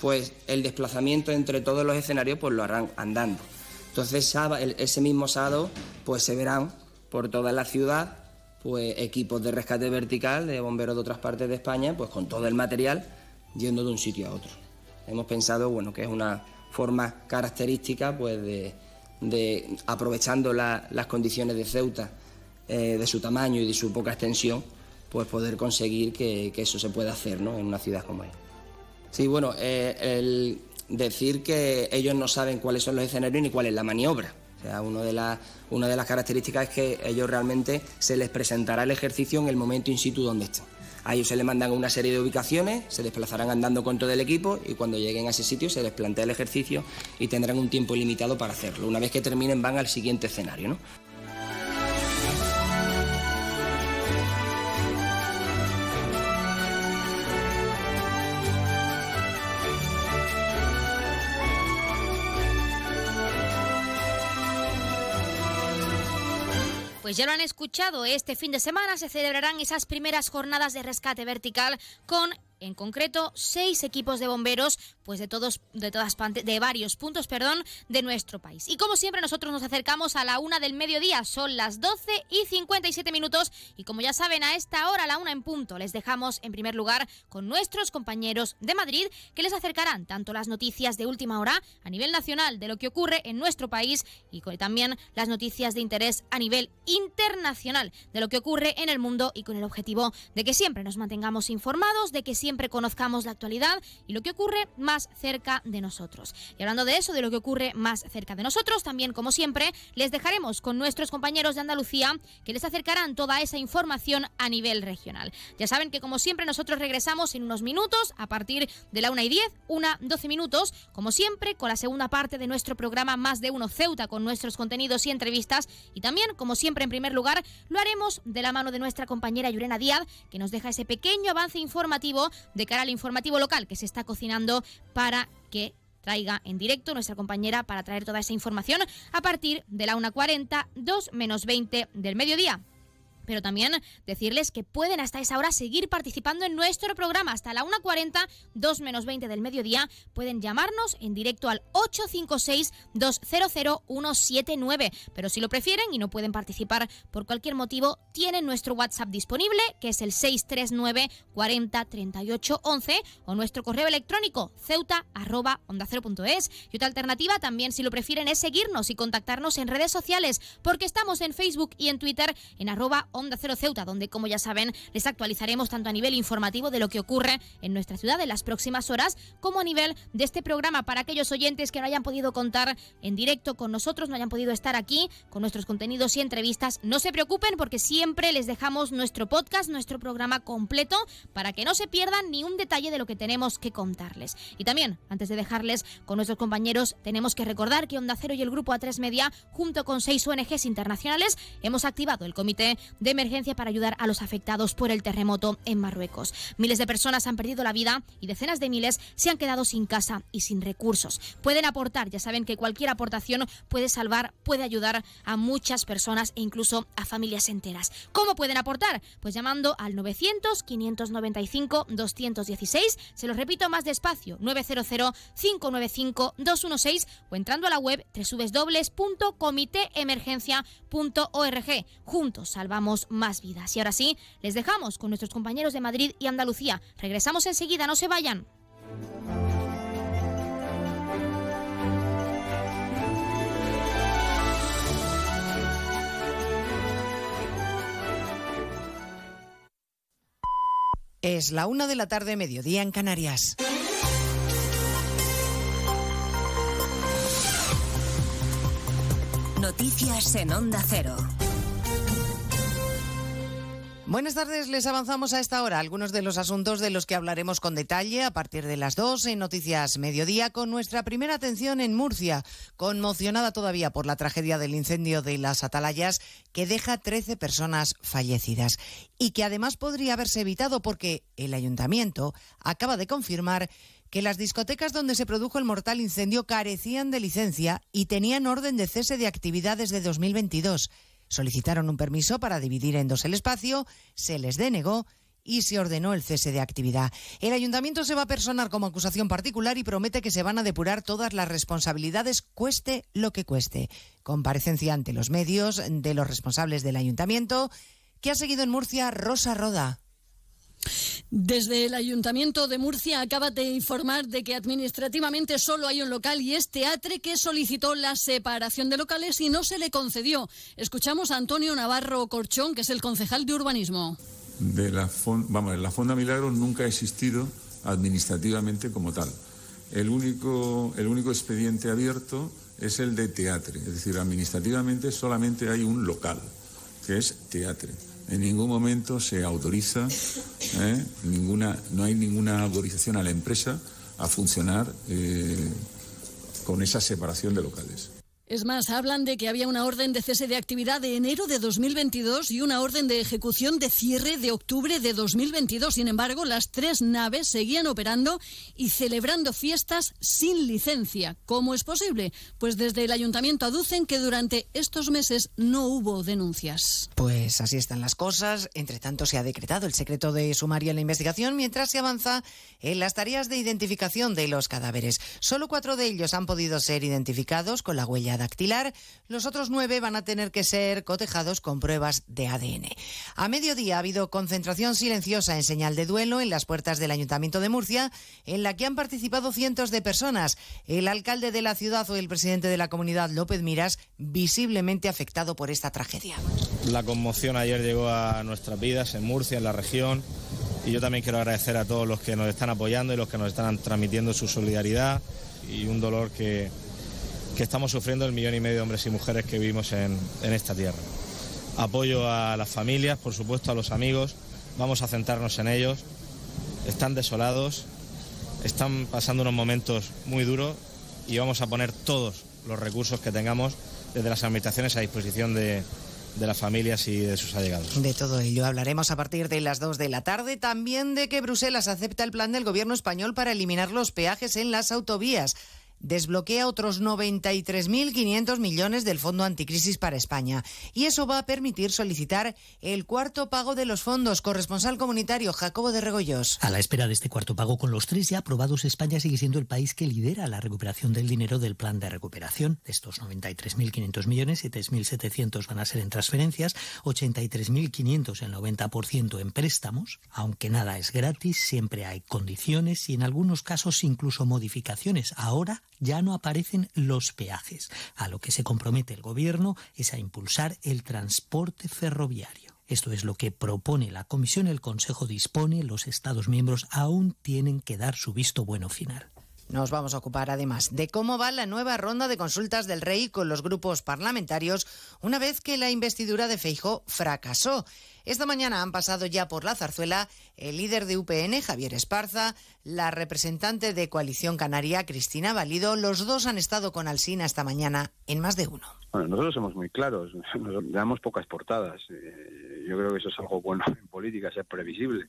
pues el desplazamiento entre todos los escenarios pues lo harán andando. Entonces ese mismo sábado pues se verán por toda la ciudad pues equipos de rescate vertical de bomberos de otras partes de España pues con todo el material yendo de un sitio a otro. Hemos pensado bueno que es una forma característica pues de, aprovechando las condiciones de Ceuta eh, de su tamaño y de su poca extensión pues poder conseguir que, eso se pueda hacer ¿no? en una ciudad como esta. Sí, bueno, eh, el, decir que ellos no saben cuáles son los escenarios ni cuál es la maniobra. O sea, uno de una de las características es que ellos realmente se les presentará el ejercicio en el momento in situ donde estén. A ellos se les mandan una serie de ubicaciones, se desplazarán andando con todo el equipo y cuando lleguen a ese sitio se les plantea el ejercicio y tendrán un tiempo limitado para hacerlo. Una vez que terminen van al siguiente escenario. ¿no? Pues ya lo han escuchado, este fin de semana se celebrarán esas primeras jornadas de rescate vertical con en concreto seis equipos de bomberos pues de todos de todas de varios puntos perdón de nuestro país. Y como siempre nosotros nos acercamos a la una del mediodía. Son las 12 y 57 minutos. Y como ya saben a esta hora a la una en punto les dejamos en primer lugar con nuestros compañeros de Madrid que les acercarán tanto las noticias de última hora a nivel nacional de lo que ocurre en nuestro país y también las noticias de interés a nivel internacional de lo que ocurre en el mundo y con el objetivo de que siempre nos mantengamos informados de que siempre siempre conozcamos la actualidad y lo que ocurre más cerca de nosotros. Y hablando de eso, de lo que ocurre más cerca de nosotros, también como siempre, les dejaremos con nuestros compañeros de Andalucía que les acercarán toda esa información a nivel regional. Ya saben que como siempre nosotros regresamos en unos minutos a partir de la 1 y 10, una 12 minutos, como siempre, con la segunda parte de nuestro programa Más de Uno Ceuta con nuestros contenidos y entrevistas y también, como siempre, en primer lugar, lo haremos de la mano de nuestra compañera Yurena Díaz, que nos deja ese pequeño avance informativo de cara al informativo local que se está cocinando para que traiga en directo nuestra compañera para traer toda esa información a partir de la 1.40, 2 menos 20 del mediodía pero también decirles que pueden hasta esa hora seguir participando en nuestro programa. Hasta la 1.40, 2 menos 20 del mediodía, pueden llamarnos en directo al 856-200-179. Pero si lo prefieren y no pueden participar por cualquier motivo, tienen nuestro WhatsApp disponible, que es el 639 40 38 11, o nuestro correo electrónico ceuta onda Y otra alternativa también, si lo prefieren, es seguirnos y contactarnos en redes sociales, porque estamos en Facebook y en Twitter en arroba Onda Cero Ceuta, donde, como ya saben, les actualizaremos tanto a nivel informativo de lo que ocurre en nuestra ciudad en las próximas horas, como a nivel de este programa para aquellos oyentes que no hayan podido contar en directo con nosotros, no hayan podido estar aquí con nuestros contenidos y entrevistas. No se preocupen porque siempre les dejamos nuestro podcast, nuestro programa completo, para que no se pierdan ni un detalle de lo que tenemos que contarles. Y también, antes de dejarles con nuestros compañeros, tenemos que recordar que Onda Cero y el Grupo A3 Media, junto con seis ONGs internacionales, hemos activado el Comité de emergencia para ayudar a los afectados por el terremoto en Marruecos. Miles de personas han perdido la vida y decenas de miles se han quedado sin casa y sin recursos. Pueden aportar, ya saben que cualquier aportación puede salvar, puede ayudar a muchas personas e incluso a familias enteras. ¿Cómo pueden aportar? Pues llamando al 900 595 216, se los repito más despacio, 900 595 216 o entrando a la web www.comiteemergencia.org. Juntos salvamos más vidas. Y ahora sí, les dejamos con nuestros compañeros de Madrid y Andalucía. Regresamos enseguida, no se vayan. Es la una de la tarde, mediodía en Canarias. Noticias en Onda Cero. Buenas tardes, les avanzamos a esta hora algunos de los asuntos de los que hablaremos con detalle a partir de las dos en Noticias Mediodía con nuestra primera atención en Murcia, conmocionada todavía por la tragedia del incendio de las Atalayas que deja 13 personas fallecidas y que además podría haberse evitado porque el ayuntamiento acaba de confirmar que las discotecas donde se produjo el mortal incendio carecían de licencia y tenían orden de cese de actividades de 2022. Solicitaron un permiso para dividir en dos el espacio, se les denegó y se ordenó el cese de actividad. El ayuntamiento se va a personar como acusación particular y promete que se van a depurar todas las responsabilidades, cueste lo que cueste. Comparecencia ante los medios de los responsables del ayuntamiento, que ha seguido en Murcia Rosa Roda. Desde el Ayuntamiento de Murcia acaba de informar de que administrativamente solo hay un local y es Teatre que solicitó la separación de locales y no se le concedió. Escuchamos a Antonio Navarro Corchón, que es el concejal de urbanismo. De la vamos, la Fonda Milagros nunca ha existido administrativamente como tal. El único, el único expediente abierto es el de Teatre, es decir, administrativamente solamente hay un local, que es Teatre. En ningún momento se autoriza, ¿eh? ninguna, no hay ninguna autorización a la empresa a funcionar eh, con esa separación de locales. Es más, hablan de que había una orden de cese de actividad de enero de 2022 y una orden de ejecución de cierre de octubre de 2022. Sin embargo, las tres naves seguían operando y celebrando fiestas sin licencia. ¿Cómo es posible? Pues desde el ayuntamiento aducen que durante estos meses no hubo denuncias. Pues así están las cosas. Entre tanto, se ha decretado el secreto de sumario en la investigación mientras se avanza en las tareas de identificación de los cadáveres. Solo cuatro de ellos han podido ser identificados con la huella dactilar, los otros nueve van a tener que ser cotejados con pruebas de ADN. A mediodía ha habido concentración silenciosa en señal de duelo en las puertas del Ayuntamiento de Murcia, en la que han participado cientos de personas. El alcalde de la ciudad o el presidente de la comunidad, López Miras, visiblemente afectado por esta tragedia. La conmoción ayer llegó a nuestras vidas en Murcia, en la región. Y yo también quiero agradecer a todos los que nos están apoyando y los que nos están transmitiendo su solidaridad y un dolor que, que estamos sufriendo el millón y medio de hombres y mujeres que vivimos en, esta tierra. Apoyo a las familias, por supuesto a los amigos, vamos a centrarnos en ellos. Están desolados, están pasando unos momentos muy duros y vamos a poner todos los recursos que tengamos desde las administraciones a disposición de, las familias y de sus allegados. De todo ello hablaremos a partir de las 2 de la tarde. También de que Bruselas acepta el plan del gobierno español para eliminar los peajes en las autovías desbloquea otros 93.500 millones del Fondo Anticrisis para España. Y eso va a permitir solicitar el cuarto pago de los fondos. Corresponsal comunitario Jacobo de Regoyos. A la espera de este cuarto pago con los tres ya aprobados, España sigue siendo el país que lidera la recuperación del dinero del plan de recuperación. De estos 93.500 millones, 7.700 van a ser en transferencias, 83.500 el 90% en préstamos. Aunque nada es gratis, siempre hay condiciones y en algunos casos incluso modificaciones. Ahora ya no aparecen los peajes. A lo que se compromete el Gobierno es a impulsar el transporte ferroviario. Esto es lo que propone la Comisión, el Consejo dispone, los Estados miembros aún tienen que dar su visto bueno final. Nos vamos a ocupar además de cómo va la nueva ronda de consultas del Rey con los grupos parlamentarios una vez que la investidura de Feijó fracasó. Esta mañana han pasado ya por la zarzuela el líder de UPN, Javier Esparza, la representante de Coalición Canaria, Cristina Valido. Los dos han estado con Alsina esta mañana en más de uno. Bueno, nosotros somos muy claros, nos damos pocas portadas. Eh, yo creo que eso es algo bueno en política, ser previsible.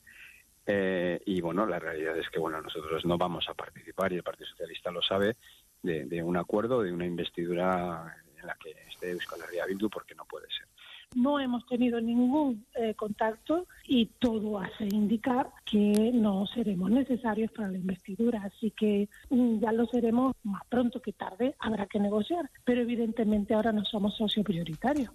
Eh, y bueno, la realidad es que bueno, nosotros no vamos a participar, y el Partido Socialista lo sabe, de, un acuerdo, de una investidura en la que esté Euskal Herria Bildu, porque no puede ser. No hemos tenido ningún eh, contacto y todo hace indicar que no seremos necesarios para la investidura. Así que mm, ya lo seremos más pronto que tarde. Habrá que negociar, pero evidentemente ahora no somos socio prioritario.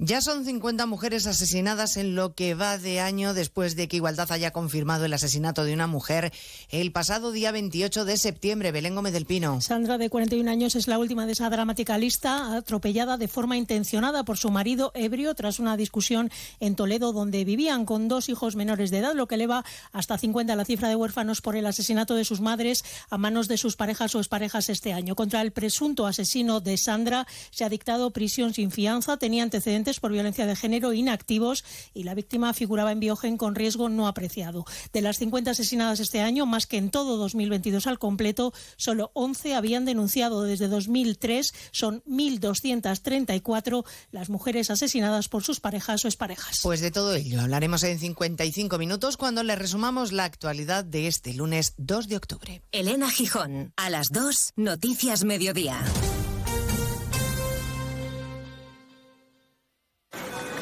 Ya son 50 mujeres asesinadas en lo que va de año después de que Igualdad haya confirmado el asesinato de una mujer el pasado día 28 de septiembre. Belén Gómez del Pino. Sandra, de 41 años, es la última de esa dramática lista, atropellada de forma intencionada por su marido ebrio tras una discusión en Toledo, donde vivían con dos hijos menores de edad, lo que eleva hasta 50 la cifra de huérfanos por el asesinato de sus madres a manos de sus parejas o exparejas este año. Contra el presunto asesino de Sandra se ha dictado prisión sin fianza, tenía antecedentes por violencia de género inactivos y la víctima figuraba en Biogen con riesgo no apreciado. De las 50 asesinadas este año, más que en todo 2022 al completo, solo 11 habían denunciado desde 2003. Son 1.234 las mujeres asesinadas por sus parejas o exparejas. Pues de todo ello hablaremos en 55 minutos cuando le resumamos la actualidad de este lunes 2 de octubre. Elena Gijón, a las 2, Noticias Mediodía.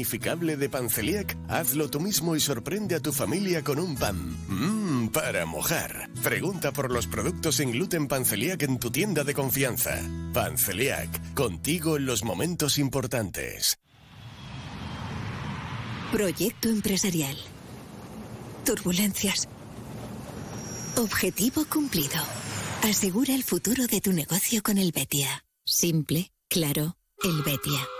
De Panceliac, hazlo tú mismo y sorprende a tu familia con un pan. Mmm, para mojar. Pregunta por los productos sin gluten Panceliac en tu tienda de confianza. Panceliac, contigo en los momentos importantes. Proyecto empresarial. Turbulencias. Objetivo cumplido. Asegura el futuro de tu negocio con el Betia. Simple, claro, el Betia.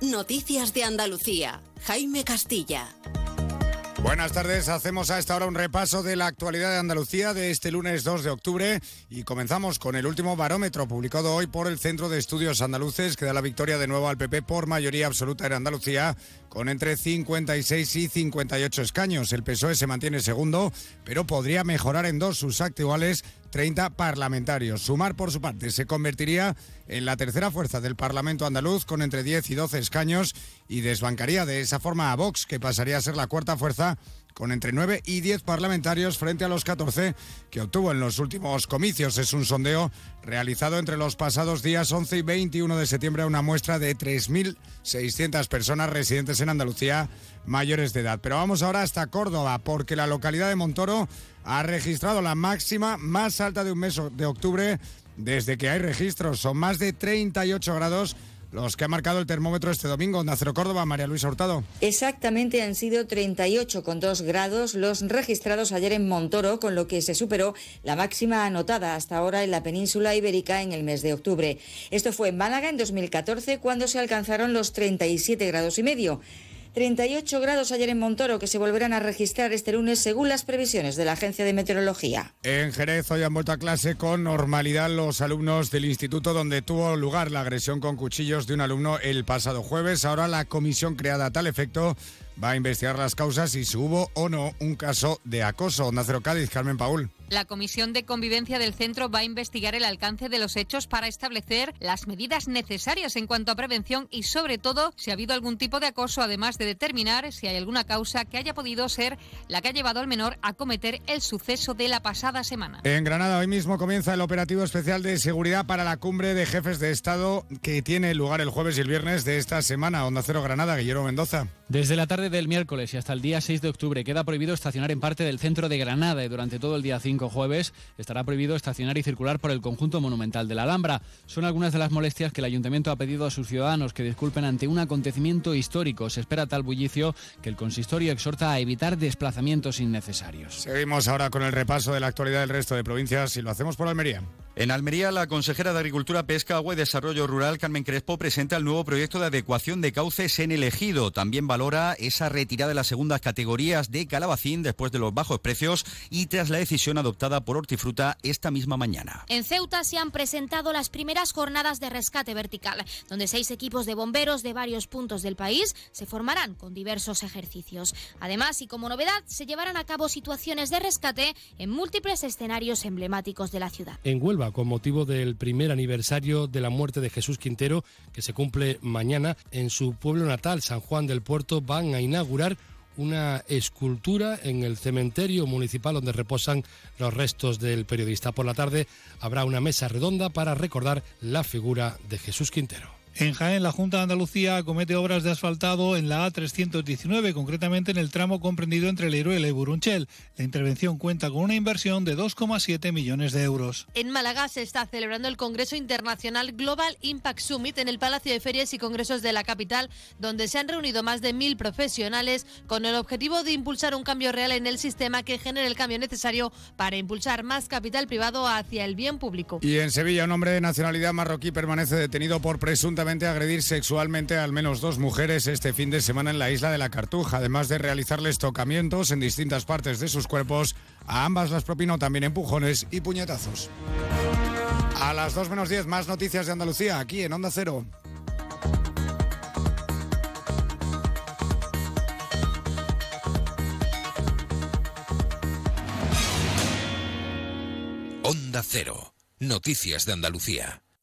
Noticias de Andalucía. Jaime Castilla. Buenas tardes, hacemos a esta hora un repaso de la actualidad de Andalucía de este lunes 2 de octubre y comenzamos con el último barómetro publicado hoy por el Centro de Estudios Andaluces que da la victoria de nuevo al PP por mayoría absoluta en Andalucía con entre 56 y 58 escaños. El PSOE se mantiene segundo, pero podría mejorar en dos sus actuales 30 parlamentarios. Sumar, por su parte, se convertiría en la tercera fuerza del Parlamento andaluz con entre 10 y 12 escaños y desbancaría de esa forma a Vox, que pasaría a ser la cuarta fuerza con entre 9 y 10 parlamentarios frente a los 14 que obtuvo en los últimos comicios. Es un sondeo realizado entre los pasados días 11 y 21 de septiembre a una muestra de 3.600 personas residentes en Andalucía mayores de edad. Pero vamos ahora hasta Córdoba, porque la localidad de Montoro ha registrado la máxima más alta de un mes de octubre desde que hay registros. Son más de 38 grados los que ha marcado el termómetro este domingo. Nacero Córdoba, María Luisa Hurtado. Exactamente han sido 38,2 grados los registrados ayer en Montoro, con lo que se superó la máxima anotada hasta ahora en la península ibérica en el mes de octubre. Esto fue en Málaga en 2014, cuando se alcanzaron los 37 grados y medio. 38 grados ayer en Montoro, que se volverán a registrar este lunes según las previsiones de la Agencia de Meteorología. En Jerez hoy han vuelto a clase con normalidad los alumnos del instituto donde tuvo lugar la agresión con cuchillos de un alumno el pasado jueves. Ahora la comisión creada a tal efecto va a investigar las causas y si hubo o no un caso de acoso. Nacero Cádiz, Carmen Paul. La Comisión de Convivencia del centro va a investigar el alcance de los hechos para establecer las medidas necesarias en cuanto a prevención y, sobre todo, si ha habido algún tipo de acoso, además de determinar si hay alguna causa que haya podido ser la que ha llevado al menor a cometer el suceso de la pasada semana. En Granada hoy mismo comienza el operativo especial de seguridad para la cumbre de jefes de Estado que tiene lugar el jueves y el viernes de esta semana. Onda Cero Granada, Guillermo Mendoza. Desde la tarde del miércoles y hasta el día 6 de octubre queda prohibido estacionar en parte del centro de Granada y durante todo el día 5 jueves estará prohibido estacionar y circular por el conjunto monumental de la Alhambra. Son algunas de las molestias que el ayuntamiento ha pedido a sus ciudadanos que disculpen ante un acontecimiento histórico. Se espera tal bullicio que el consistorio exhorta a evitar desplazamientos innecesarios. Seguimos ahora con el repaso de la actualidad del resto de provincias y lo hacemos por Almería. En Almería, la consejera de Agricultura, Pesca, Agua y Desarrollo Rural, Carmen Crespo, presenta el nuevo proyecto de adecuación de cauces en el ejido. También valora esa retirada de las segundas categorías de calabacín después de los bajos precios y tras la decisión adoptada por Hortifruta esta misma mañana. En Ceuta se han presentado las primeras jornadas de rescate vertical, donde seis equipos de bomberos de varios puntos del país se formarán con diversos ejercicios. Además, y como novedad, se llevarán a cabo situaciones de rescate en múltiples escenarios emblemáticos de la ciudad. En Huelva, con motivo del primer aniversario de la muerte de Jesús Quintero, que se cumple mañana en su pueblo natal, San Juan del Puerto, van a inaugurar una escultura en el cementerio municipal donde reposan los restos del periodista. Por la tarde habrá una mesa redonda para recordar la figura de Jesús Quintero. En Jaén, la Junta de Andalucía comete obras de asfaltado en la A319, concretamente en el tramo comprendido entre Leiruela y Burunchel. La intervención cuenta con una inversión de 2,7 millones de euros. En Málaga se está celebrando el Congreso Internacional Global Impact Summit en el Palacio de Ferias y Congresos de la capital, donde se han reunido más de mil profesionales con el objetivo de impulsar un cambio real en el sistema que genere el cambio necesario para impulsar más capital privado hacia el bien público. Y en Sevilla, un hombre de nacionalidad marroquí permanece detenido por presunta agredir sexualmente a al menos dos mujeres este fin de semana en la isla de la Cartuja, además de realizarles tocamientos en distintas partes de sus cuerpos. A ambas las propinó también empujones y puñetazos. A las 2 menos 10, más noticias de Andalucía, aquí en Onda Cero. Onda Cero, noticias de Andalucía.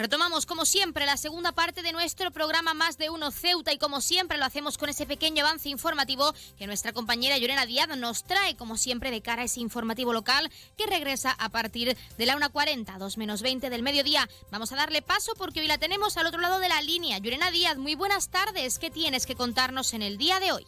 Retomamos como siempre la segunda parte de nuestro programa Más de Uno Ceuta y como siempre lo hacemos con ese pequeño avance informativo que nuestra compañera Llorena Díaz nos trae como siempre de cara a ese informativo local que regresa a partir de la 1.40, 2 menos 20 del mediodía. Vamos a darle paso porque hoy la tenemos al otro lado de la línea. Llorena Díaz, muy buenas tardes. ¿Qué tienes que contarnos en el día de hoy?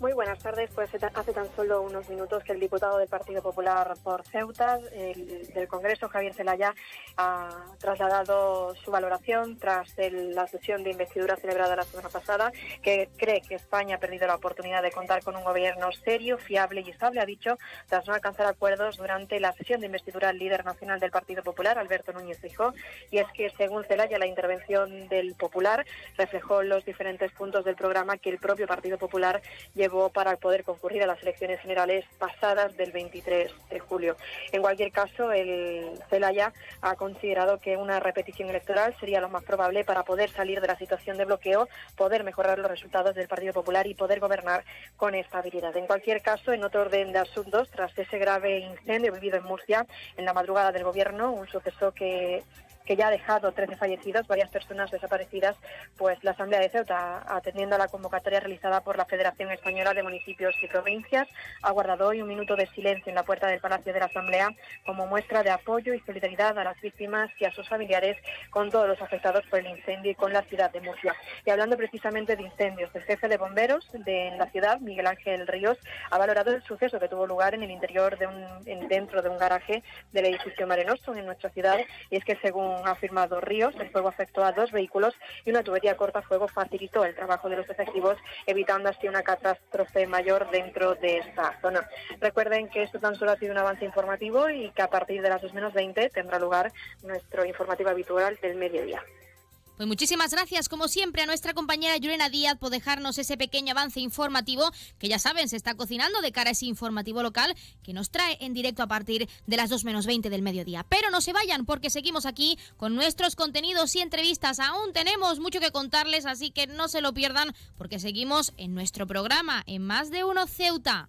Muy buenas tardes. Pues hace tan solo unos minutos que el diputado del Partido Popular por Ceuta del Congreso, Javier Zelaya, ha trasladado su valoración tras la sesión de investidura celebrada la semana pasada, que cree que España ha perdido la oportunidad de contar con un gobierno serio, fiable y estable, ha dicho, tras no alcanzar acuerdos durante la sesión de investidura al líder nacional del Partido Popular, Alberto Núñez Fijó. Y es que, según Zelaya, la intervención del Popular reflejó los diferentes puntos del programa que el propio Partido Popular llevó para poder concurrir a las elecciones generales pasadas del 23 de julio. En cualquier caso, el Celaya ha considerado que una repetición electoral sería lo más probable para poder salir de la situación de bloqueo, poder mejorar los resultados del Partido Popular y poder gobernar con estabilidad. En cualquier caso, en otro orden de asuntos, tras ese grave incendio vivido en Murcia en la madrugada del Gobierno, un suceso que que ya ha dejado 13 fallecidos, varias personas desaparecidas, pues la Asamblea de Ceuta, atendiendo a la convocatoria realizada por la Federación Española de Municipios y Provincias, ha guardado hoy un minuto de silencio en la puerta del Palacio de la Asamblea como muestra de apoyo y solidaridad a las víctimas y a sus familiares con todos los afectados por el incendio y con la ciudad de Murcia. Y hablando precisamente de incendios, el jefe de bomberos de la ciudad, Miguel Ángel Ríos, ha valorado el suceso que tuvo lugar en el interior de un, dentro de un garaje del edificio Mare en nuestra ciudad y es que según afirmado ríos. El fuego afectó a dos vehículos y una tubería corta fuego facilitó el trabajo de los efectivos, evitando así una catástrofe mayor dentro de esta zona. Recuerden que esto tan solo ha sido un avance informativo y que a partir de las 2 menos 20 tendrá lugar nuestro informativo habitual del mediodía. Pues muchísimas gracias, como siempre, a nuestra compañera Yurena Díaz por dejarnos ese pequeño avance informativo que ya saben, se está cocinando de cara a ese informativo local que nos trae en directo a partir de las 2 menos 20 del mediodía. Pero no se vayan porque seguimos aquí con nuestros contenidos y entrevistas. Aún tenemos mucho que contarles, así que no se lo pierdan porque seguimos en nuestro programa en Más de Uno Ceuta.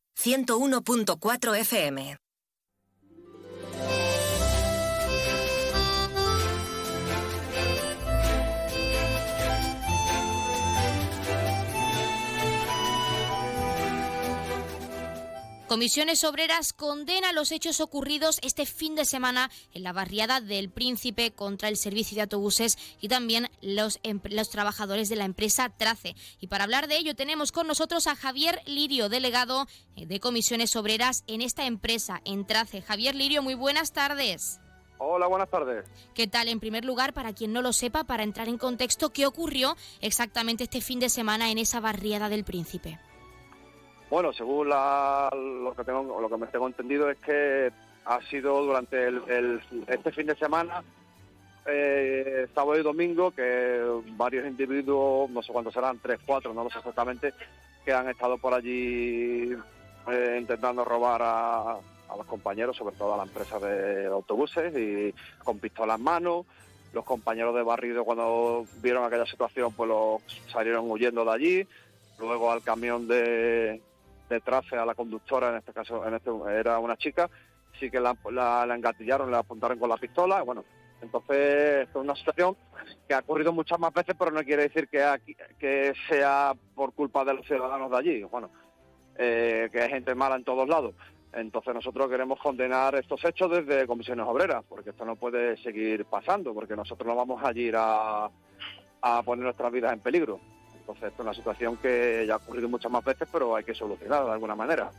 101.4 FM. Comisiones Obreras condena los hechos ocurridos este fin de semana en la barriada del Príncipe contra el servicio de autobuses y también los, los, trabajadores de la empresa Trace. Y para hablar de ello tenemos con nosotros a Javier Lirio, delegado eh, de Comisiones Obreras en esta empresa, en Trace. Javier Lirio, muy buenas tardes. Hola, buenas tardes. ¿Qué tal? En primer lugar, para quien no lo sepa, para entrar en contexto, ¿qué ocurrió exactamente este fin de semana en esa barriada del Príncipe? Bueno, según lo que tengo, lo que me tengo entendido es que ha sido durante el, este fin de semana, eh, sábado y domingo, que varios individuos, no sé cuántos serán, tres, cuatro, no lo sé exactamente, que han estado por allí eh, intentando robar a, a los compañeros, sobre todo a la empresa de autobuses, y con pistolas en mano. Los compañeros de barrido, cuando vieron aquella situación, pues los salieron huyendo de allí. Luego al camión de, de trace a la conductora, en este caso en este, era una chica, sí que la, la, engatillaron, le apuntaron con la pistola, bueno, entonces es una situación que ha ocurrido muchas más veces, pero no quiere decir que, aquí, sea por culpa de los ciudadanos de allí, bueno, eh, que hay gente mala en todos lados. Entonces nosotros queremos condenar estos hechos desde comisiones obreras, porque esto no puede seguir pasando, porque nosotros no vamos a ir a, a poner nuestras vidas en peligro. Entonces, es una situación que ya ha ocurrido muchas más veces, pero hay que solucionarla de alguna manera.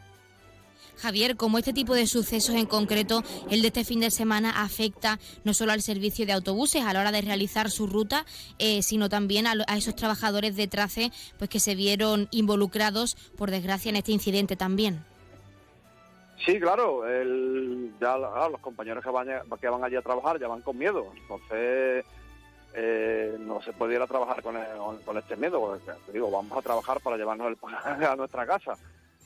Javier, ¿cómo este tipo de sucesos en concreto, el de este fin de semana, afecta no solo al servicio de autobuses a la hora de realizar su ruta, eh, sino también a, a, esos trabajadores de trace pues que se vieron involucrados, por desgracia, en este incidente también? Sí, claro, el, ya los compañeros que van, que van allí a trabajar ya van con miedo. Entonces, eh, no se puede ir a trabajar con, con este miedo, digo, vamos a trabajar para llevarnos el pan a nuestra casa.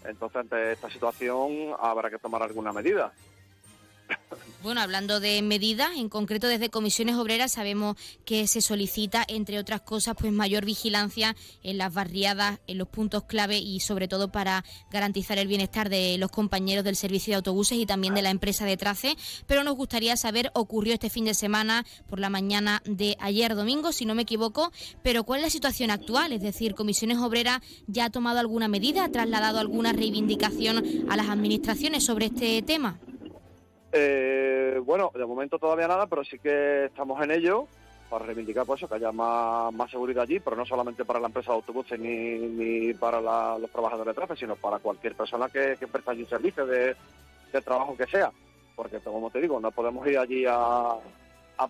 Entonces, ante esta situación habrá que tomar alguna medida. Bueno, hablando de medidas, en concreto desde comisiones obreras sabemos que se solicita, entre otras cosas, pues mayor vigilancia en las barriadas, en los puntos clave y sobre todo para garantizar el bienestar de los compañeros del servicio de autobuses y también de la empresa de Trace. Pero nos gustaría saber, ocurrió este fin de semana por la mañana de ayer domingo, si no me equivoco, pero ¿cuál es la situación actual? Es decir, comisiones obreras ya ha tomado alguna medida, ha trasladado alguna reivindicación a las administraciones sobre este tema. Eh, bueno, de momento todavía nada, pero sí que estamos en ello para reivindicar pues, eso, que haya más, seguridad allí, pero no solamente para la empresa de autobuses ni, para los trabajadores de tráfico, sino para cualquier persona que, que presta allí un servicio de, trabajo que sea. Porque, como te digo, no podemos ir allí a,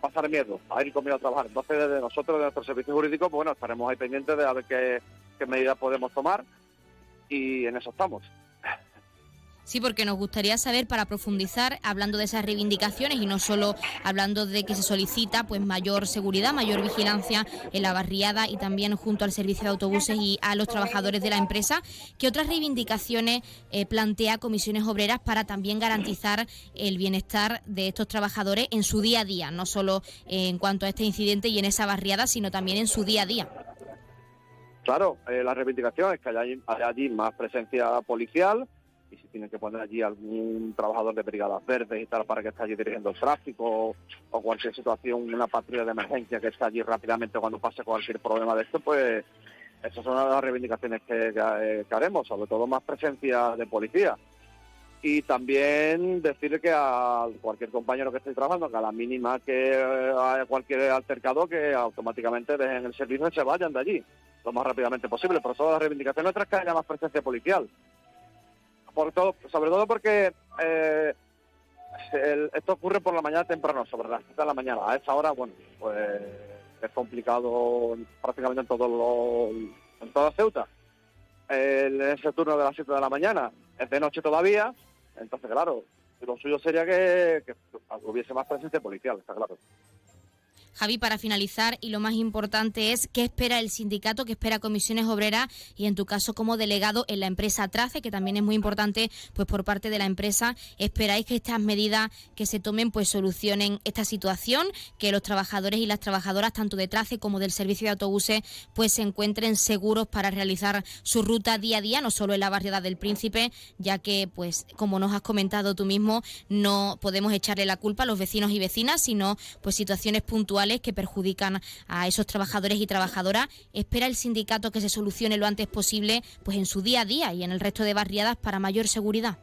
pasar miedo, a ir conmigo a trabajar. Entonces, desde nosotros, de nuestro servicio jurídico, pues bueno, estaremos ahí pendientes de a ver qué medidas podemos tomar y en eso estamos. Sí, porque nos gustaría saber para profundizar, hablando de esas reivindicaciones y no solo hablando de que se solicita pues mayor seguridad, mayor vigilancia en la barriada y también junto al servicio de autobuses y a los trabajadores de la empresa, ¿qué otras reivindicaciones eh, plantea Comisiones Obreras para también garantizar el bienestar de estos trabajadores en su día a día, no solo en cuanto a este incidente y en esa barriada, sino también en su día a día? Claro, eh, la reivindicación es que haya, haya allí más presencia policial, y si tienen que poner allí algún trabajador de brigadas verdes y tal para que esté allí dirigiendo el tráfico o cualquier situación, una patrulla de emergencia que esté allí rápidamente cuando pase cualquier problema de esto, pues esas son las reivindicaciones que, que, haremos, sobre todo más presencia de policía. Y también decirle que a cualquier compañero que esté trabajando, que a la mínima que haya cualquier altercado, que automáticamente dejen el servicio y se vayan de allí lo más rápidamente posible. Por todas las reivindicaciones nuestras que haya más presencia policial todo, sobre todo porque eh, esto ocurre por la mañana temprano, sobre las 7 de la mañana. A esa hora, bueno, pues es complicado prácticamente en todo lo, en toda Ceuta. en ese turno de las 7 de la mañana es de noche todavía, entonces claro, lo suyo sería que hubiese más presencia policial, está claro. Javi, para finalizar, y lo más importante es qué espera el sindicato, qué espera Comisiones Obreras y en tu caso como delegado en la empresa Trace, que también es muy importante pues por parte de la empresa, esperáis que estas medidas que se tomen pues solucionen esta situación, que los trabajadores y las trabajadoras tanto de Trace como del servicio de autobuses pues se encuentren seguros para realizar su ruta día a día, no solo en la barriada del Príncipe, ya que pues como nos has comentado tú mismo, no podemos echarle la culpa a los vecinos y vecinas, sino pues situaciones puntuales que perjudican a esos trabajadores y trabajadoras. Espera el sindicato que se solucione lo antes posible pues en su día a día y en el resto de barriadas para mayor seguridad.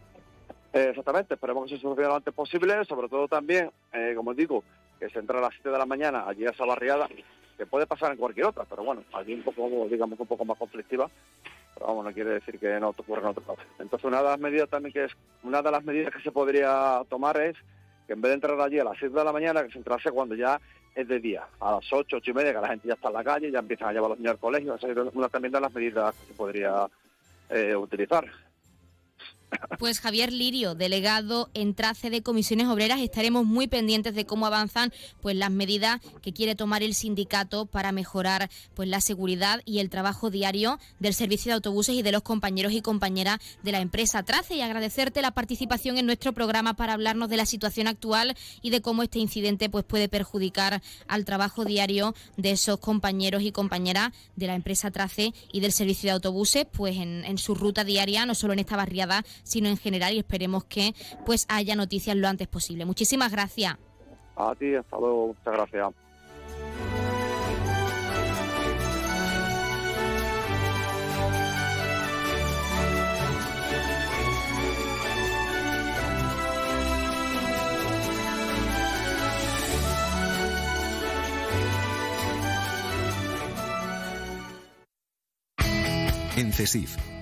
Eh, exactamente, esperemos que se solucione lo antes posible, sobre todo también, eh, como digo, que se entra a las 7 de la mañana allí a esa barriada, que puede pasar en cualquier otra, pero bueno, allí un poco, digamos, un poco más conflictiva, pero vamos, no quiere decir que no ocurra en otro lado. Entonces, una de las medidas también que es, una de las medidas que se podría tomar es que en vez de entrar allí a las 7 de la mañana, que se entrase cuando ya es de día, a las 8, 8 y media, que la gente ya está en la calle, ya empiezan a llevar a los niños al colegio, esa es una también de las medidas que se podría eh, utilizar. Pues Javier Lirio, delegado en trace de comisiones obreras, estaremos muy pendientes de cómo avanzan pues las medidas que quiere tomar el sindicato para mejorar pues la seguridad y el trabajo diario del servicio de autobuses y de los compañeros y compañeras de la empresa Trace. Y agradecerte la participación en nuestro programa para hablarnos de la situación actual y de cómo este incidente pues puede perjudicar al trabajo diario de esos compañeros y compañeras de la empresa Trace y del servicio de autobuses pues en, en su ruta diaria, no solo en esta barriada, sino en general y esperemos que pues haya noticias lo antes posible. Muchísimas gracias. A ti, hasta luego, muchas gracias. En CESIF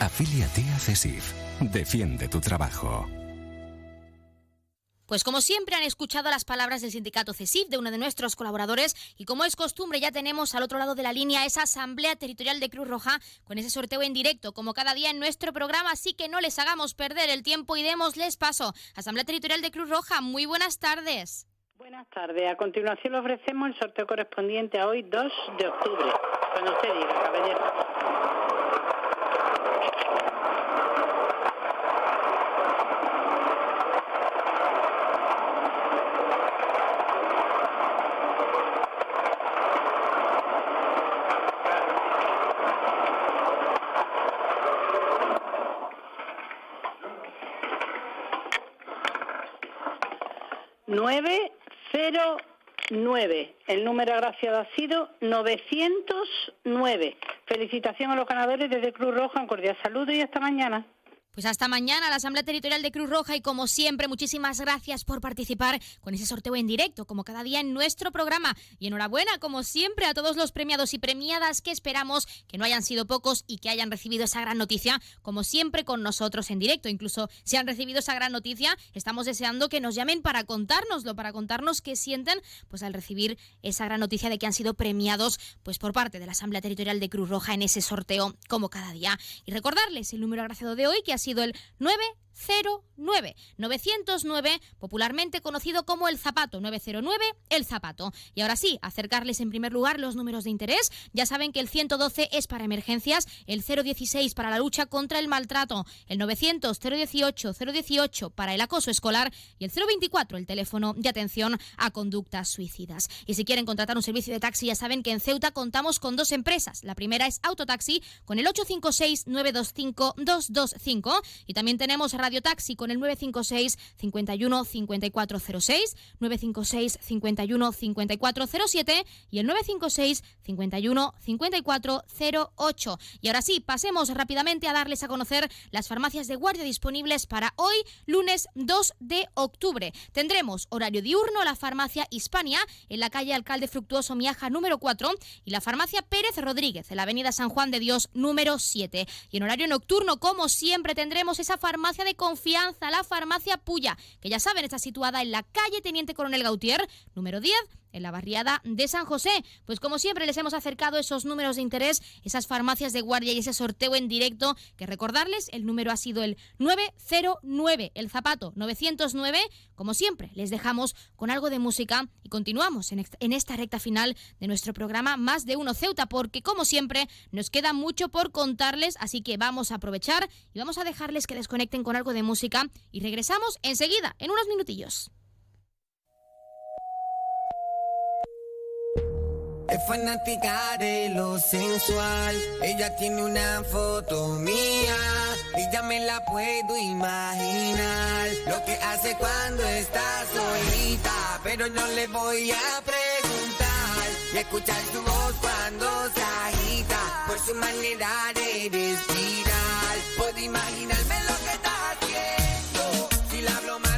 Afíliate a CESIF. Defiende tu trabajo. Pues como siempre han escuchado las palabras del sindicato CESIF, de uno de nuestros colaboradores, y como es costumbre ya tenemos al otro lado de la línea esa Asamblea Territorial de Cruz Roja con ese sorteo en directo, como cada día en nuestro programa, así que no les hagamos perder el tiempo y démosles paso. Asamblea Territorial de Cruz Roja, muy buenas tardes. Buenas tardes. A continuación le ofrecemos el sorteo correspondiente a hoy, 2 de octubre. Cuando usted diga, caballero. Nueve cero nueve. El número agraciado ha sido 909. Felicitación a los ganadores desde Cruz Roja. Un cordial saludo y hasta mañana. Pues hasta mañana la Asamblea Territorial de Cruz Roja y como siempre muchísimas gracias por participar con ese sorteo en directo como cada día en nuestro programa. Y enhorabuena como siempre a todos los premiados y premiadas que esperamos que no hayan sido pocos y que hayan recibido esa gran noticia como siempre con nosotros en directo. Incluso si han recibido esa gran noticia estamos deseando que nos llamen para contárnoslo para contarnos qué sienten pues al recibir esa gran noticia de que han sido premiados pues por parte de la Asamblea Territorial de Cruz Roja en ese sorteo como cada día. Y recordarles el número agraciado de hoy que ha sido sido el 9 09 909, popularmente conocido como el zapato 909, el zapato. Y ahora sí, acercarles en primer lugar los números de interés. Ya saben que el 112 es para emergencias, el 016 para la lucha contra el maltrato, el 900 018 018 para el acoso escolar y el 024 el teléfono de atención a conductas suicidas. Y si quieren contratar un servicio de taxi, ya saben que en Ceuta contamos con dos empresas. La primera es Autotaxi con el 856 925 225 y también tenemos Radio Taxi con el 956 51 5406, 956 51 5407 y el 956 51 5408. Y ahora sí, pasemos rápidamente a darles a conocer las farmacias de guardia disponibles para hoy, lunes 2 de octubre. Tendremos horario diurno la farmacia Hispania en la calle Alcalde Fructuoso Miaja número 4 y la farmacia Pérez Rodríguez en la avenida San Juan de Dios número 7. Y en horario nocturno, como siempre, tendremos esa farmacia de confianza, la farmacia Puya, que ya saben está situada en la calle Teniente Coronel Gautier, número 10, en la barriada de San José. Pues como siempre les hemos acercado esos números de interés, esas farmacias de guardia y ese sorteo en directo, que recordarles, el número ha sido el 909, el zapato 909. Como siempre, les dejamos con algo de música y continuamos en, esta recta final de nuestro programa Más de Uno Ceuta, porque como siempre nos queda mucho por contarles, así que vamos a aprovechar y vamos a dejarles que desconecten con algo de música y regresamos enseguida, en unos minutillos. Es fanática de lo sensual. Ella tiene una foto mía y ya me la puedo imaginar. Lo que hace cuando está solita, pero no le voy a preguntar. Y escuchar su voz cuando se agita por su manera de respirar. Puedo imaginarme lo que está haciendo. Si la hablo malo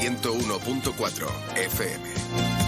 101.4 FM.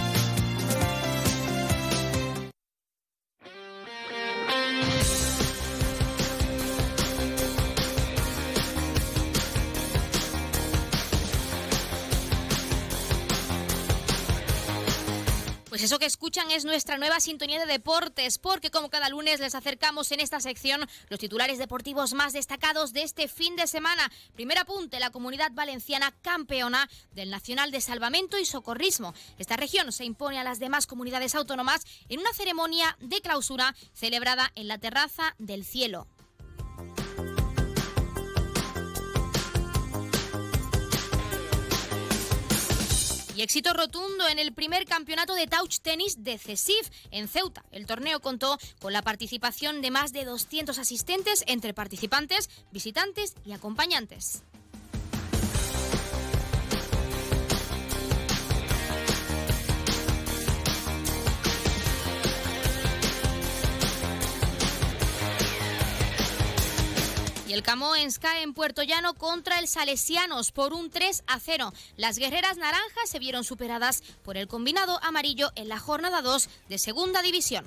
Pues eso que escuchan es nuestra nueva sintonía de deportes, porque como cada lunes les acercamos en esta sección los titulares deportivos más destacados de este fin de semana. Primer apunte, la comunidad valenciana campeona del Nacional de Salvamento y Socorrismo. Esta región se impone a las demás comunidades autónomas en una ceremonia de clausura celebrada en la terraza del cielo. Y éxito rotundo en el primer campeonato de touch tenis de CESIF en Ceuta. El torneo contó con la participación de más de 200 asistentes entre participantes, visitantes y acompañantes. Y el Camoens cae en Puerto Llano contra el Salesianos por un 3 a 0. Las guerreras naranjas se vieron superadas por el combinado amarillo en la jornada 2 de Segunda División.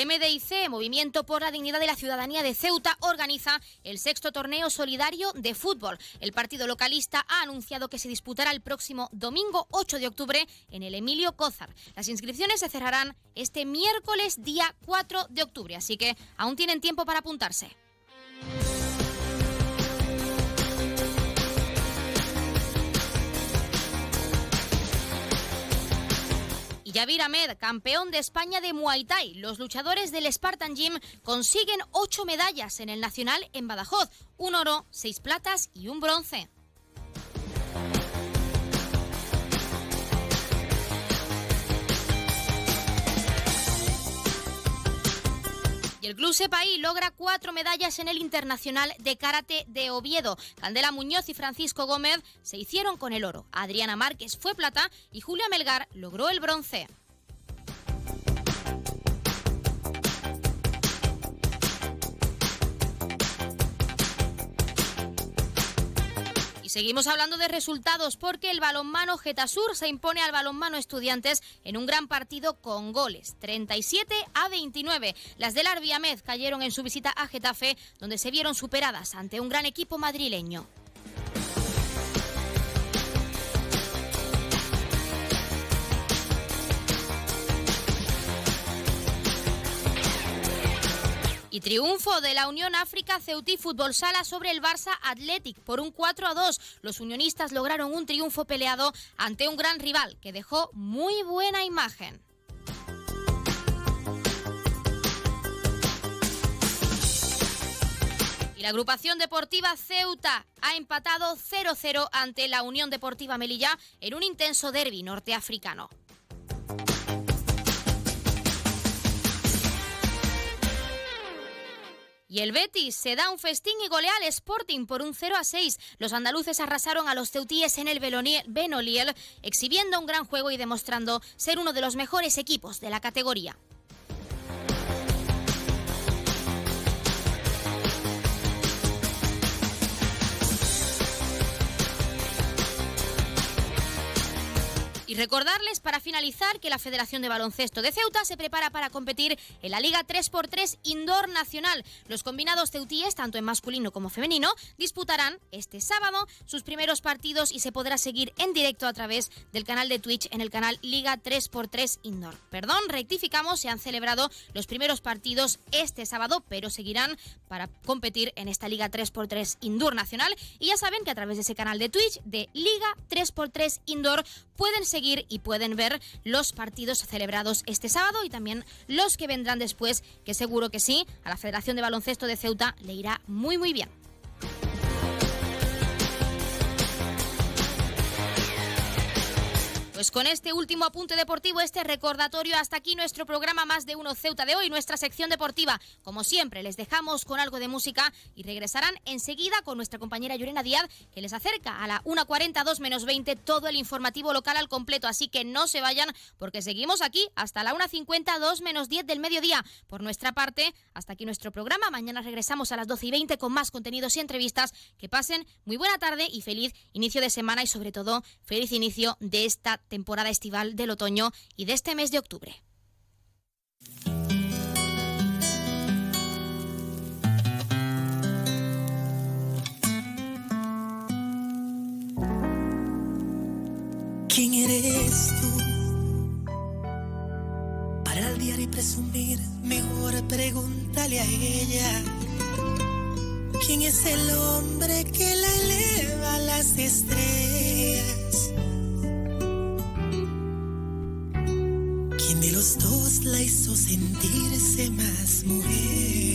El MDIC, Movimiento por la Dignidad de la Ciudadanía de Ceuta, organiza el sexto torneo solidario de fútbol. El partido localista ha anunciado que se disputará el próximo domingo 8 de octubre en el Emilio Cózar. Las inscripciones se cerrarán este miércoles día 4 de octubre, así que aún tienen tiempo para apuntarse. Yavir Ahmed, campeón de España de Muay Thai. Los luchadores del Spartan Gym consiguen ocho medallas en el Nacional en Badajoz. Un oro, seis platas y un bronce. Y el Club Sepaí logra cuatro medallas en el Internacional de Karate de Oviedo. Candela Muñoz y Francisco Gómez se hicieron con el oro. Adriana Márquez fue plata y Julia Melgar logró el bronce. Seguimos hablando de resultados porque el balonmano Getasur se impone al balonmano Estudiantes en un gran partido con goles, 37 a 29. Las del Arbiamed cayeron en su visita a Getafe, donde se vieron superadas ante un gran equipo madrileño. Y triunfo de la Unión África Ceutí Fútbol Sala sobre el Barça Athletic por un 4 a 2. Los unionistas lograron un triunfo peleado ante un gran rival que dejó muy buena imagen. Y la agrupación deportiva Ceuta ha empatado 0-0 ante la Unión Deportiva Melilla en un intenso derby norteafricano. Y el Betis se da un festín y golea al Sporting por un 0 a 6. Los andaluces arrasaron a los ceutíes en el Benoliel, exhibiendo un gran juego y demostrando ser uno de los mejores equipos de la categoría. Recordarles para finalizar que la Federación de Baloncesto de Ceuta se prepara para competir en la Liga 3x3 Indoor Nacional. Los combinados ceutíes, tanto en masculino como femenino, disputarán este sábado sus primeros partidos y se podrá seguir en directo a través del canal de Twitch en el canal Liga 3x3 Indoor. Perdón, rectificamos, se han celebrado los primeros partidos este sábado, pero seguirán para competir en esta Liga 3x3 Indoor Nacional. Y ya saben que a través de ese canal de Twitch de Liga 3x3 Indoor pueden seguir y pueden ver los partidos celebrados este sábado y también los que vendrán después, que seguro que sí, a la Federación de Baloncesto de Ceuta le irá muy muy bien. Pues con este último apunte deportivo, este recordatorio, hasta aquí nuestro programa Más de Uno Ceuta de hoy, nuestra sección deportiva. Como siempre, les dejamos con algo de música y regresarán enseguida con nuestra compañera Yurena Díaz, que les acerca a la 1.42 menos 20 todo el informativo local al completo. Así que no se vayan, porque seguimos aquí hasta la 1.52 menos 10 del mediodía. Por nuestra parte, hasta aquí nuestro programa. Mañana regresamos a las 12 y 20 con más contenidos y entrevistas. Que pasen muy buena tarde y feliz inicio de semana y sobre todo feliz inicio de esta temporada estival del otoño y de este mes de octubre. ¿Quién eres tú? Para aldear y presumir, mejor pregúntale a ella. ¿Quién es el hombre que la eleva a las estrellas? De los dos la hizo sentirse más mujer?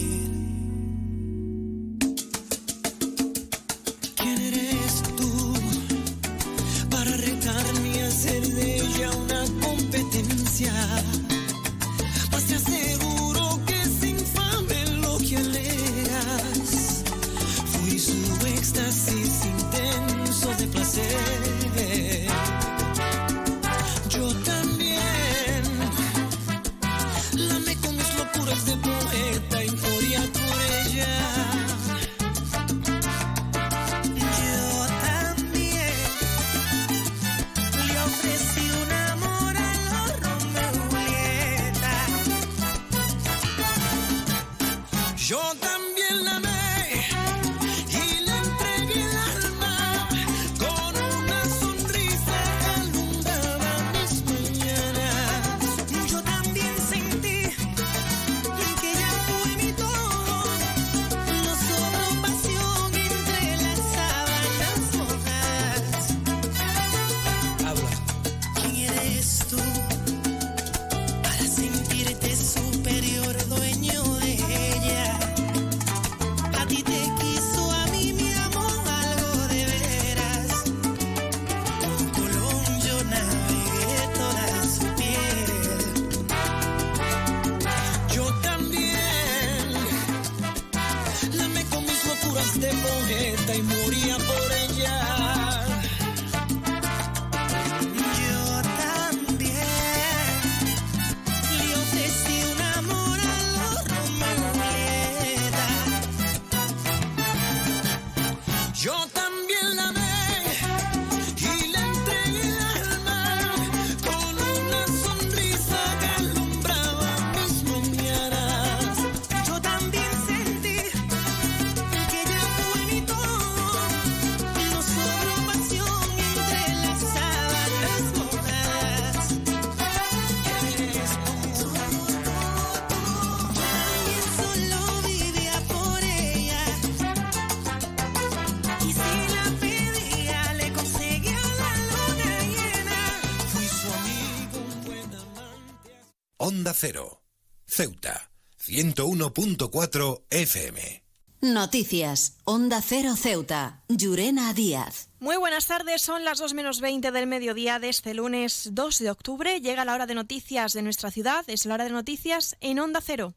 Cero. Ceuta, 101.4 FM. Noticias. Onda Cero Ceuta. Llurena Díaz. Muy buenas tardes, son las 2 menos 20 del mediodía de este lunes 2 de octubre. Llega la hora de noticias de nuestra ciudad, es la hora de noticias en Onda Cero.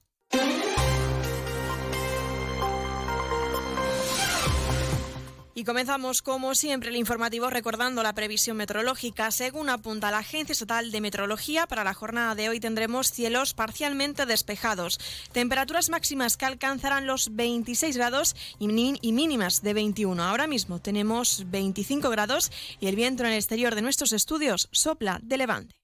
Y comenzamos, como siempre, el informativo recordando la previsión meteorológica. Según apunta la Agencia Estatal de Meteorología, para la jornada de hoy tendremos cielos parcialmente despejados, temperaturas máximas que alcanzarán los 26 grados y, mínimas de 21. Ahora mismo tenemos 25 grados y el viento en el exterior de nuestros estudios sopla de levante.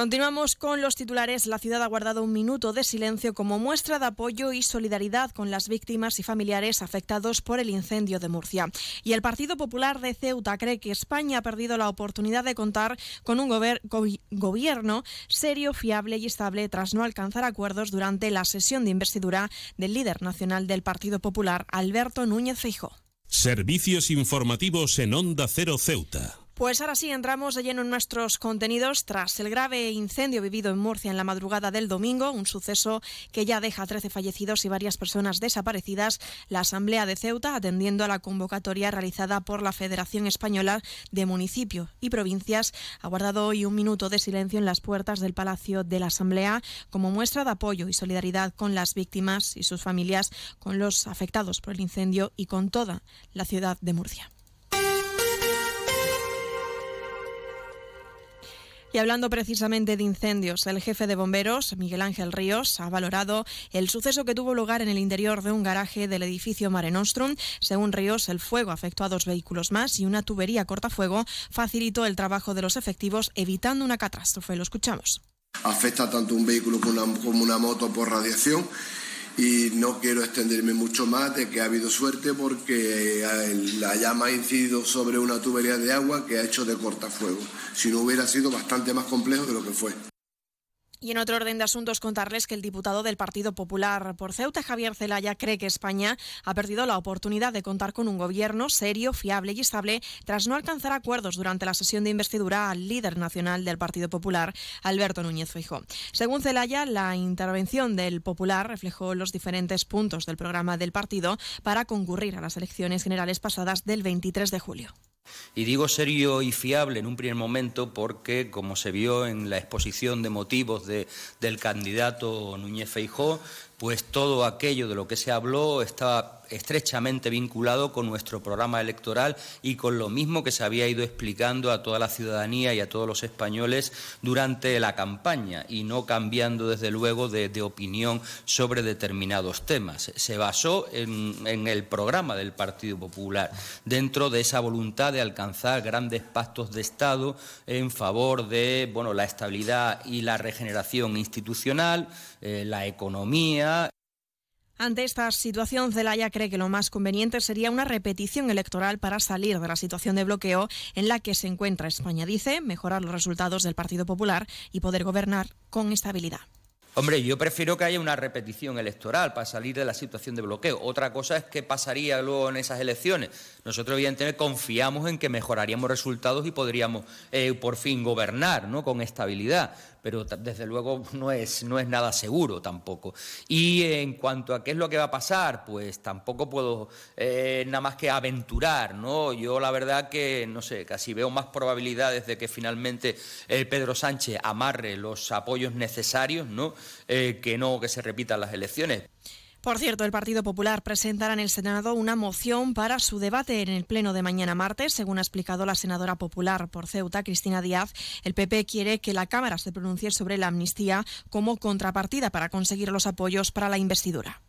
Continuamos con los titulares. La ciudad ha guardado un minuto de silencio como muestra de apoyo y solidaridad con las víctimas y familiares afectados por el incendio de Murcia. Y el Partido Popular de Ceuta cree que España ha perdido la oportunidad de contar con un gobierno serio, fiable y estable tras no alcanzar acuerdos durante la sesión de investidura del líder nacional del Partido Popular, Alberto Núñez Feijóo. Servicios informativos en Onda Cero Ceuta. Pues ahora sí, entramos de lleno en nuestros contenidos. Tras el grave incendio vivido en Murcia en la madrugada del domingo, un suceso que ya deja 13 fallecidos y varias personas desaparecidas, la Asamblea de Ceuta, atendiendo a la convocatoria realizada por la Federación Española de Municipio y Provincias, ha guardado hoy un minuto de silencio en las puertas del Palacio de la Asamblea como muestra de apoyo y solidaridad con las víctimas y sus familias, con los afectados por el incendio y con toda la ciudad de Murcia. Y hablando precisamente de incendios, el jefe de bomberos, Miguel Ángel Ríos, ha valorado el suceso que tuvo lugar en el interior de un garaje del edificio Mare Nostrum. Según Ríos, el fuego afectó a dos vehículos más y una tubería cortafuego facilitó el trabajo de los efectivos, evitando una catástrofe. Lo escuchamos. Afecta tanto un vehículo como una, como una moto por radiación y no quiero extenderme mucho más de que ha habido suerte porque la llama ha incidido sobre una tubería de agua que ha hecho de cortafuego. Si no hubiera sido bastante más complejo de lo que fue. Y en otro orden de asuntos, contarles que el diputado del Partido Popular por Ceuta, Javier Zelaya, cree que España ha perdido la oportunidad de contar con un gobierno serio, fiable y estable tras no alcanzar acuerdos durante la sesión de investidura al líder nacional del Partido Popular, Alberto Núñez Feijóo. Según Zelaya, la intervención del Popular reflejó los diferentes puntos del programa del partido para concurrir a las elecciones generales pasadas del 23 de julio. Y digo serio y fiable en un primer momento porque, como se vio en la exposición de motivos del candidato Núñez Feijó, pues todo aquello de lo que se habló estaba estrechamente vinculado con nuestro programa electoral y con lo mismo que se había ido explicando a toda la ciudadanía y a todos los españoles durante la campaña y no cambiando desde luego de, opinión sobre determinados temas. Se basó en, el programa del Partido Popular dentro de esa voluntad de alcanzar grandes pactos de Estado en favor de bueno, la estabilidad y la regeneración institucional, eh, la economía. Ante esta situación, Zelaya cree que lo más conveniente sería una repetición electoral para salir de la situación de bloqueo en la que se encuentra España. Dice mejorar los resultados del Partido Popular y poder gobernar con estabilidad. Hombre, yo prefiero que haya una repetición electoral para salir de la situación de bloqueo. Otra cosa es qué pasaría luego en esas elecciones. Nosotros, evidentemente, confiamos en que mejoraríamos resultados y podríamos eh, por fin gobernar ¿no? con estabilidad pero desde luego no es, no es nada seguro tampoco. Y en cuanto a qué es lo que va a pasar, pues tampoco puedo eh, nada más que aventurar, ¿no? Yo la verdad que, no sé, casi veo más probabilidades de que finalmente eh, Pedro Sánchez amarre los apoyos necesarios, ¿no? Eh, que no que se repitan las elecciones. Por cierto, el Partido Popular presentará en el Senado una moción para su debate en el Pleno de mañana martes. Según ha explicado la senadora popular por Ceuta, Cristina Díaz, el PP quiere que la Cámara se pronuncie sobre la amnistía como contrapartida para conseguir los apoyos para la investidura.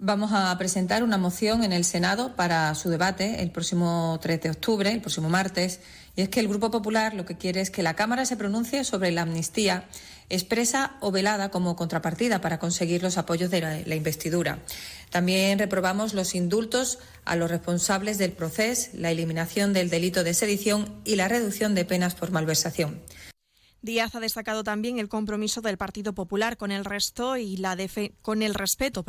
Vamos a presentar una moción en el Senado para su debate el próximo 3 de octubre, el próximo martes, y es que el Grupo Popular lo que quiere es que la Cámara se pronuncie sobre la amnistía expresa o velada como contrapartida para conseguir los apoyos de la, investidura. También reprobamos los indultos a los responsables del proceso, la eliminación del delito de sedición y la reducción de penas por malversación. Díaz ha destacado también el compromiso del Partido Popular con el resto y la con el respeto,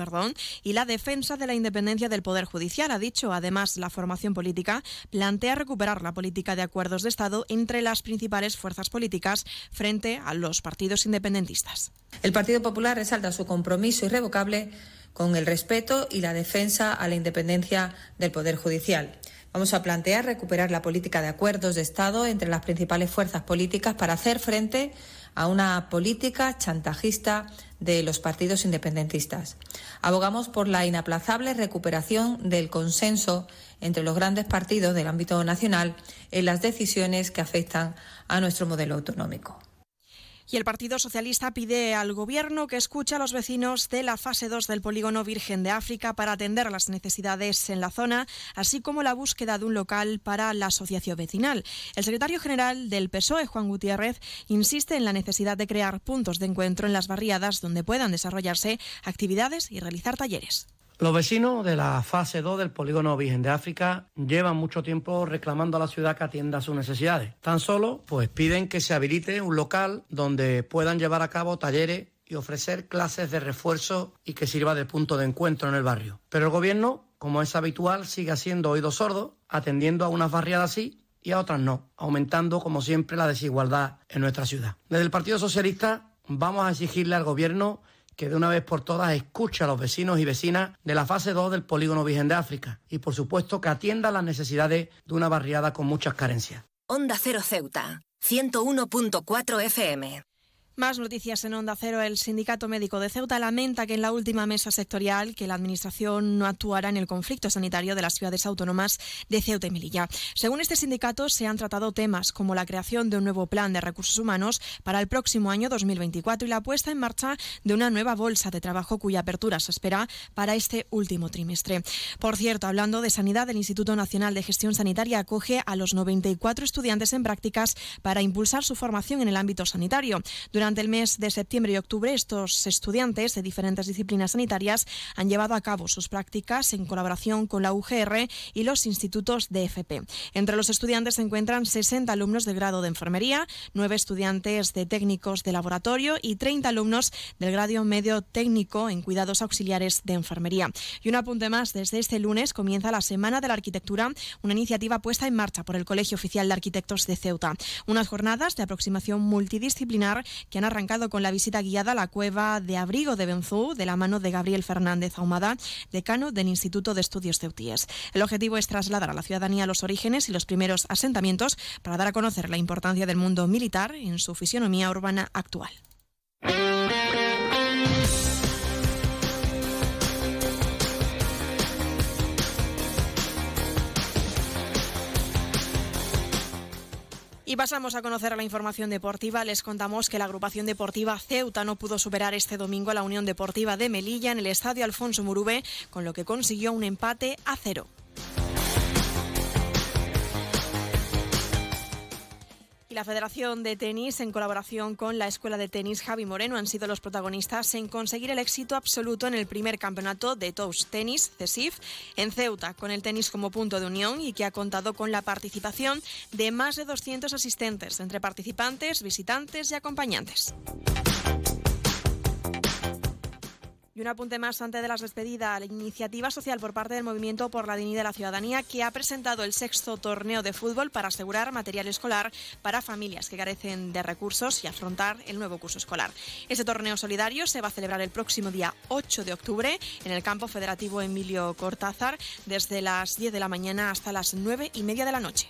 y la defensa de la independencia del Poder Judicial. Ha dicho, además, la formación política plantea recuperar la política de acuerdos de Estado entre las principales fuerzas políticas frente a los partidos independentistas. El Partido Popular resalta su compromiso irrevocable con el respeto y la defensa a la independencia del Poder Judicial. Vamos a plantear recuperar la política de acuerdos de Estado entre las principales fuerzas políticas para hacer frente a una política chantajista de los partidos independentistas. Abogamos por la inaplazable recuperación del consenso entre los grandes partidos del ámbito nacional en las decisiones que afectan a nuestro modelo autonómico. Y el Partido Socialista pide al Gobierno que escuche a los vecinos de la fase 2 del polígono Virgen de África para atender las necesidades en la zona, así como la búsqueda de un local para la asociación vecinal. El secretario general del PSOE, Juan Gutiérrez, insiste en la necesidad de crear puntos de encuentro en las barriadas donde puedan desarrollarse actividades y realizar talleres. Los vecinos de la fase 2 del polígono Virgen de África llevan mucho tiempo reclamando a la ciudad que atienda sus necesidades. Tan solo pues piden que se habilite un local donde puedan llevar a cabo talleres y ofrecer clases de refuerzo y que sirva de punto de encuentro en el barrio. Pero el gobierno, como es habitual, sigue haciendo oídos sordos, atendiendo a unas barriadas sí y a otras no, aumentando como siempre la desigualdad en nuestra ciudad. Desde el Partido Socialista vamos a exigirle al gobierno que de una vez por todas escuche a los vecinos y vecinas de la fase 2 del polígono Virgen de África y por supuesto que atienda las necesidades de una barriada con muchas carencias. Onda Cero Ceuta, 101.4 FM. Más noticias en Onda Cero. El Sindicato Médico de Ceuta lamenta que en la última mesa sectorial que la Administración no actuará en el conflicto sanitario de las ciudades autónomas de Ceuta y Melilla. Según este sindicato, se han tratado temas como la creación de un nuevo plan de recursos humanos para el próximo año 2024 y la puesta en marcha de una nueva bolsa de trabajo cuya apertura se espera para este último trimestre. Por cierto, hablando de sanidad, el Instituto Nacional de Gestión Sanitaria acoge a los 94 estudiantes en prácticas para impulsar su formación en el ámbito sanitario. Durante durante el mes de septiembre y octubre, estos estudiantes de diferentes disciplinas sanitarias han llevado a cabo sus prácticas en colaboración con la UGR y los institutos de FP. Entre los estudiantes se encuentran 60 alumnos del grado de enfermería, 9 estudiantes de técnicos de laboratorio y 30 alumnos del grado medio técnico en cuidados auxiliares de enfermería. Y un apunte más, desde este lunes comienza la Semana de la Arquitectura, una iniciativa puesta en marcha por el Colegio Oficial de Arquitectos de Ceuta. Unas jornadas de aproximación multidisciplinar que han arrancado con la visita guiada a la cueva de abrigo de Benzú, de la mano de Gabriel Fernández Ahumada, decano del Instituto de Estudios Ceutíes. El objetivo es trasladar a la ciudadanía los orígenes y los primeros asentamientos para dar a conocer la importancia del mundo militar en su fisionomía urbana actual. Y pasamos a conocer la información deportiva. Les contamos que la agrupación deportiva Ceuta no pudo superar este domingo a la Unión Deportiva de Melilla en el Estadio Alfonso Murube, con lo que consiguió un empate a cero. Y la Federación de Tenis, en colaboración con la Escuela de Tenis Javi Moreno, han sido los protagonistas en conseguir el éxito absoluto en el primer campeonato de Toast Tenis, CESIF, en Ceuta, con el tenis como punto de unión y que ha contado con la participación de más de 200 asistentes, entre participantes, visitantes y acompañantes. Y un apunte más antes de las despedidas. La iniciativa social por parte del Movimiento por la Dignidad de la Ciudadanía que ha presentado el sexto torneo de fútbol para asegurar material escolar para familias que carecen de recursos y afrontar el nuevo curso escolar. Este torneo solidario se va a celebrar el próximo día 8 de octubre en el campo federativo Emilio Cortázar desde las 10 de la mañana hasta las 9 y media de la noche.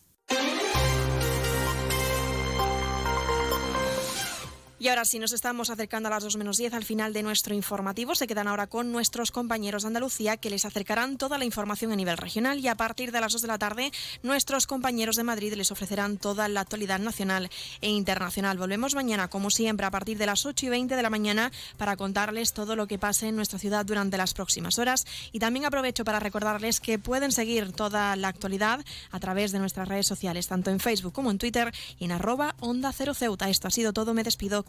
Y ahora sí, nos estamos acercando a las 2 menos 10 al final de nuestro informativo. Se quedan ahora con nuestros compañeros de Andalucía que les acercarán toda la información a nivel regional y a partir de las 2 de la tarde nuestros compañeros de Madrid les ofrecerán toda la actualidad nacional e internacional. Volvemos mañana, como siempre, a partir de las 8 y 20 de la mañana para contarles todo lo que pase en nuestra ciudad durante las próximas horas. Y también aprovecho para recordarles que pueden seguir toda la actualidad a través de nuestras redes sociales, tanto en Facebook como en Twitter y en Onda Cero Ceuta. Esto ha sido todo, me despido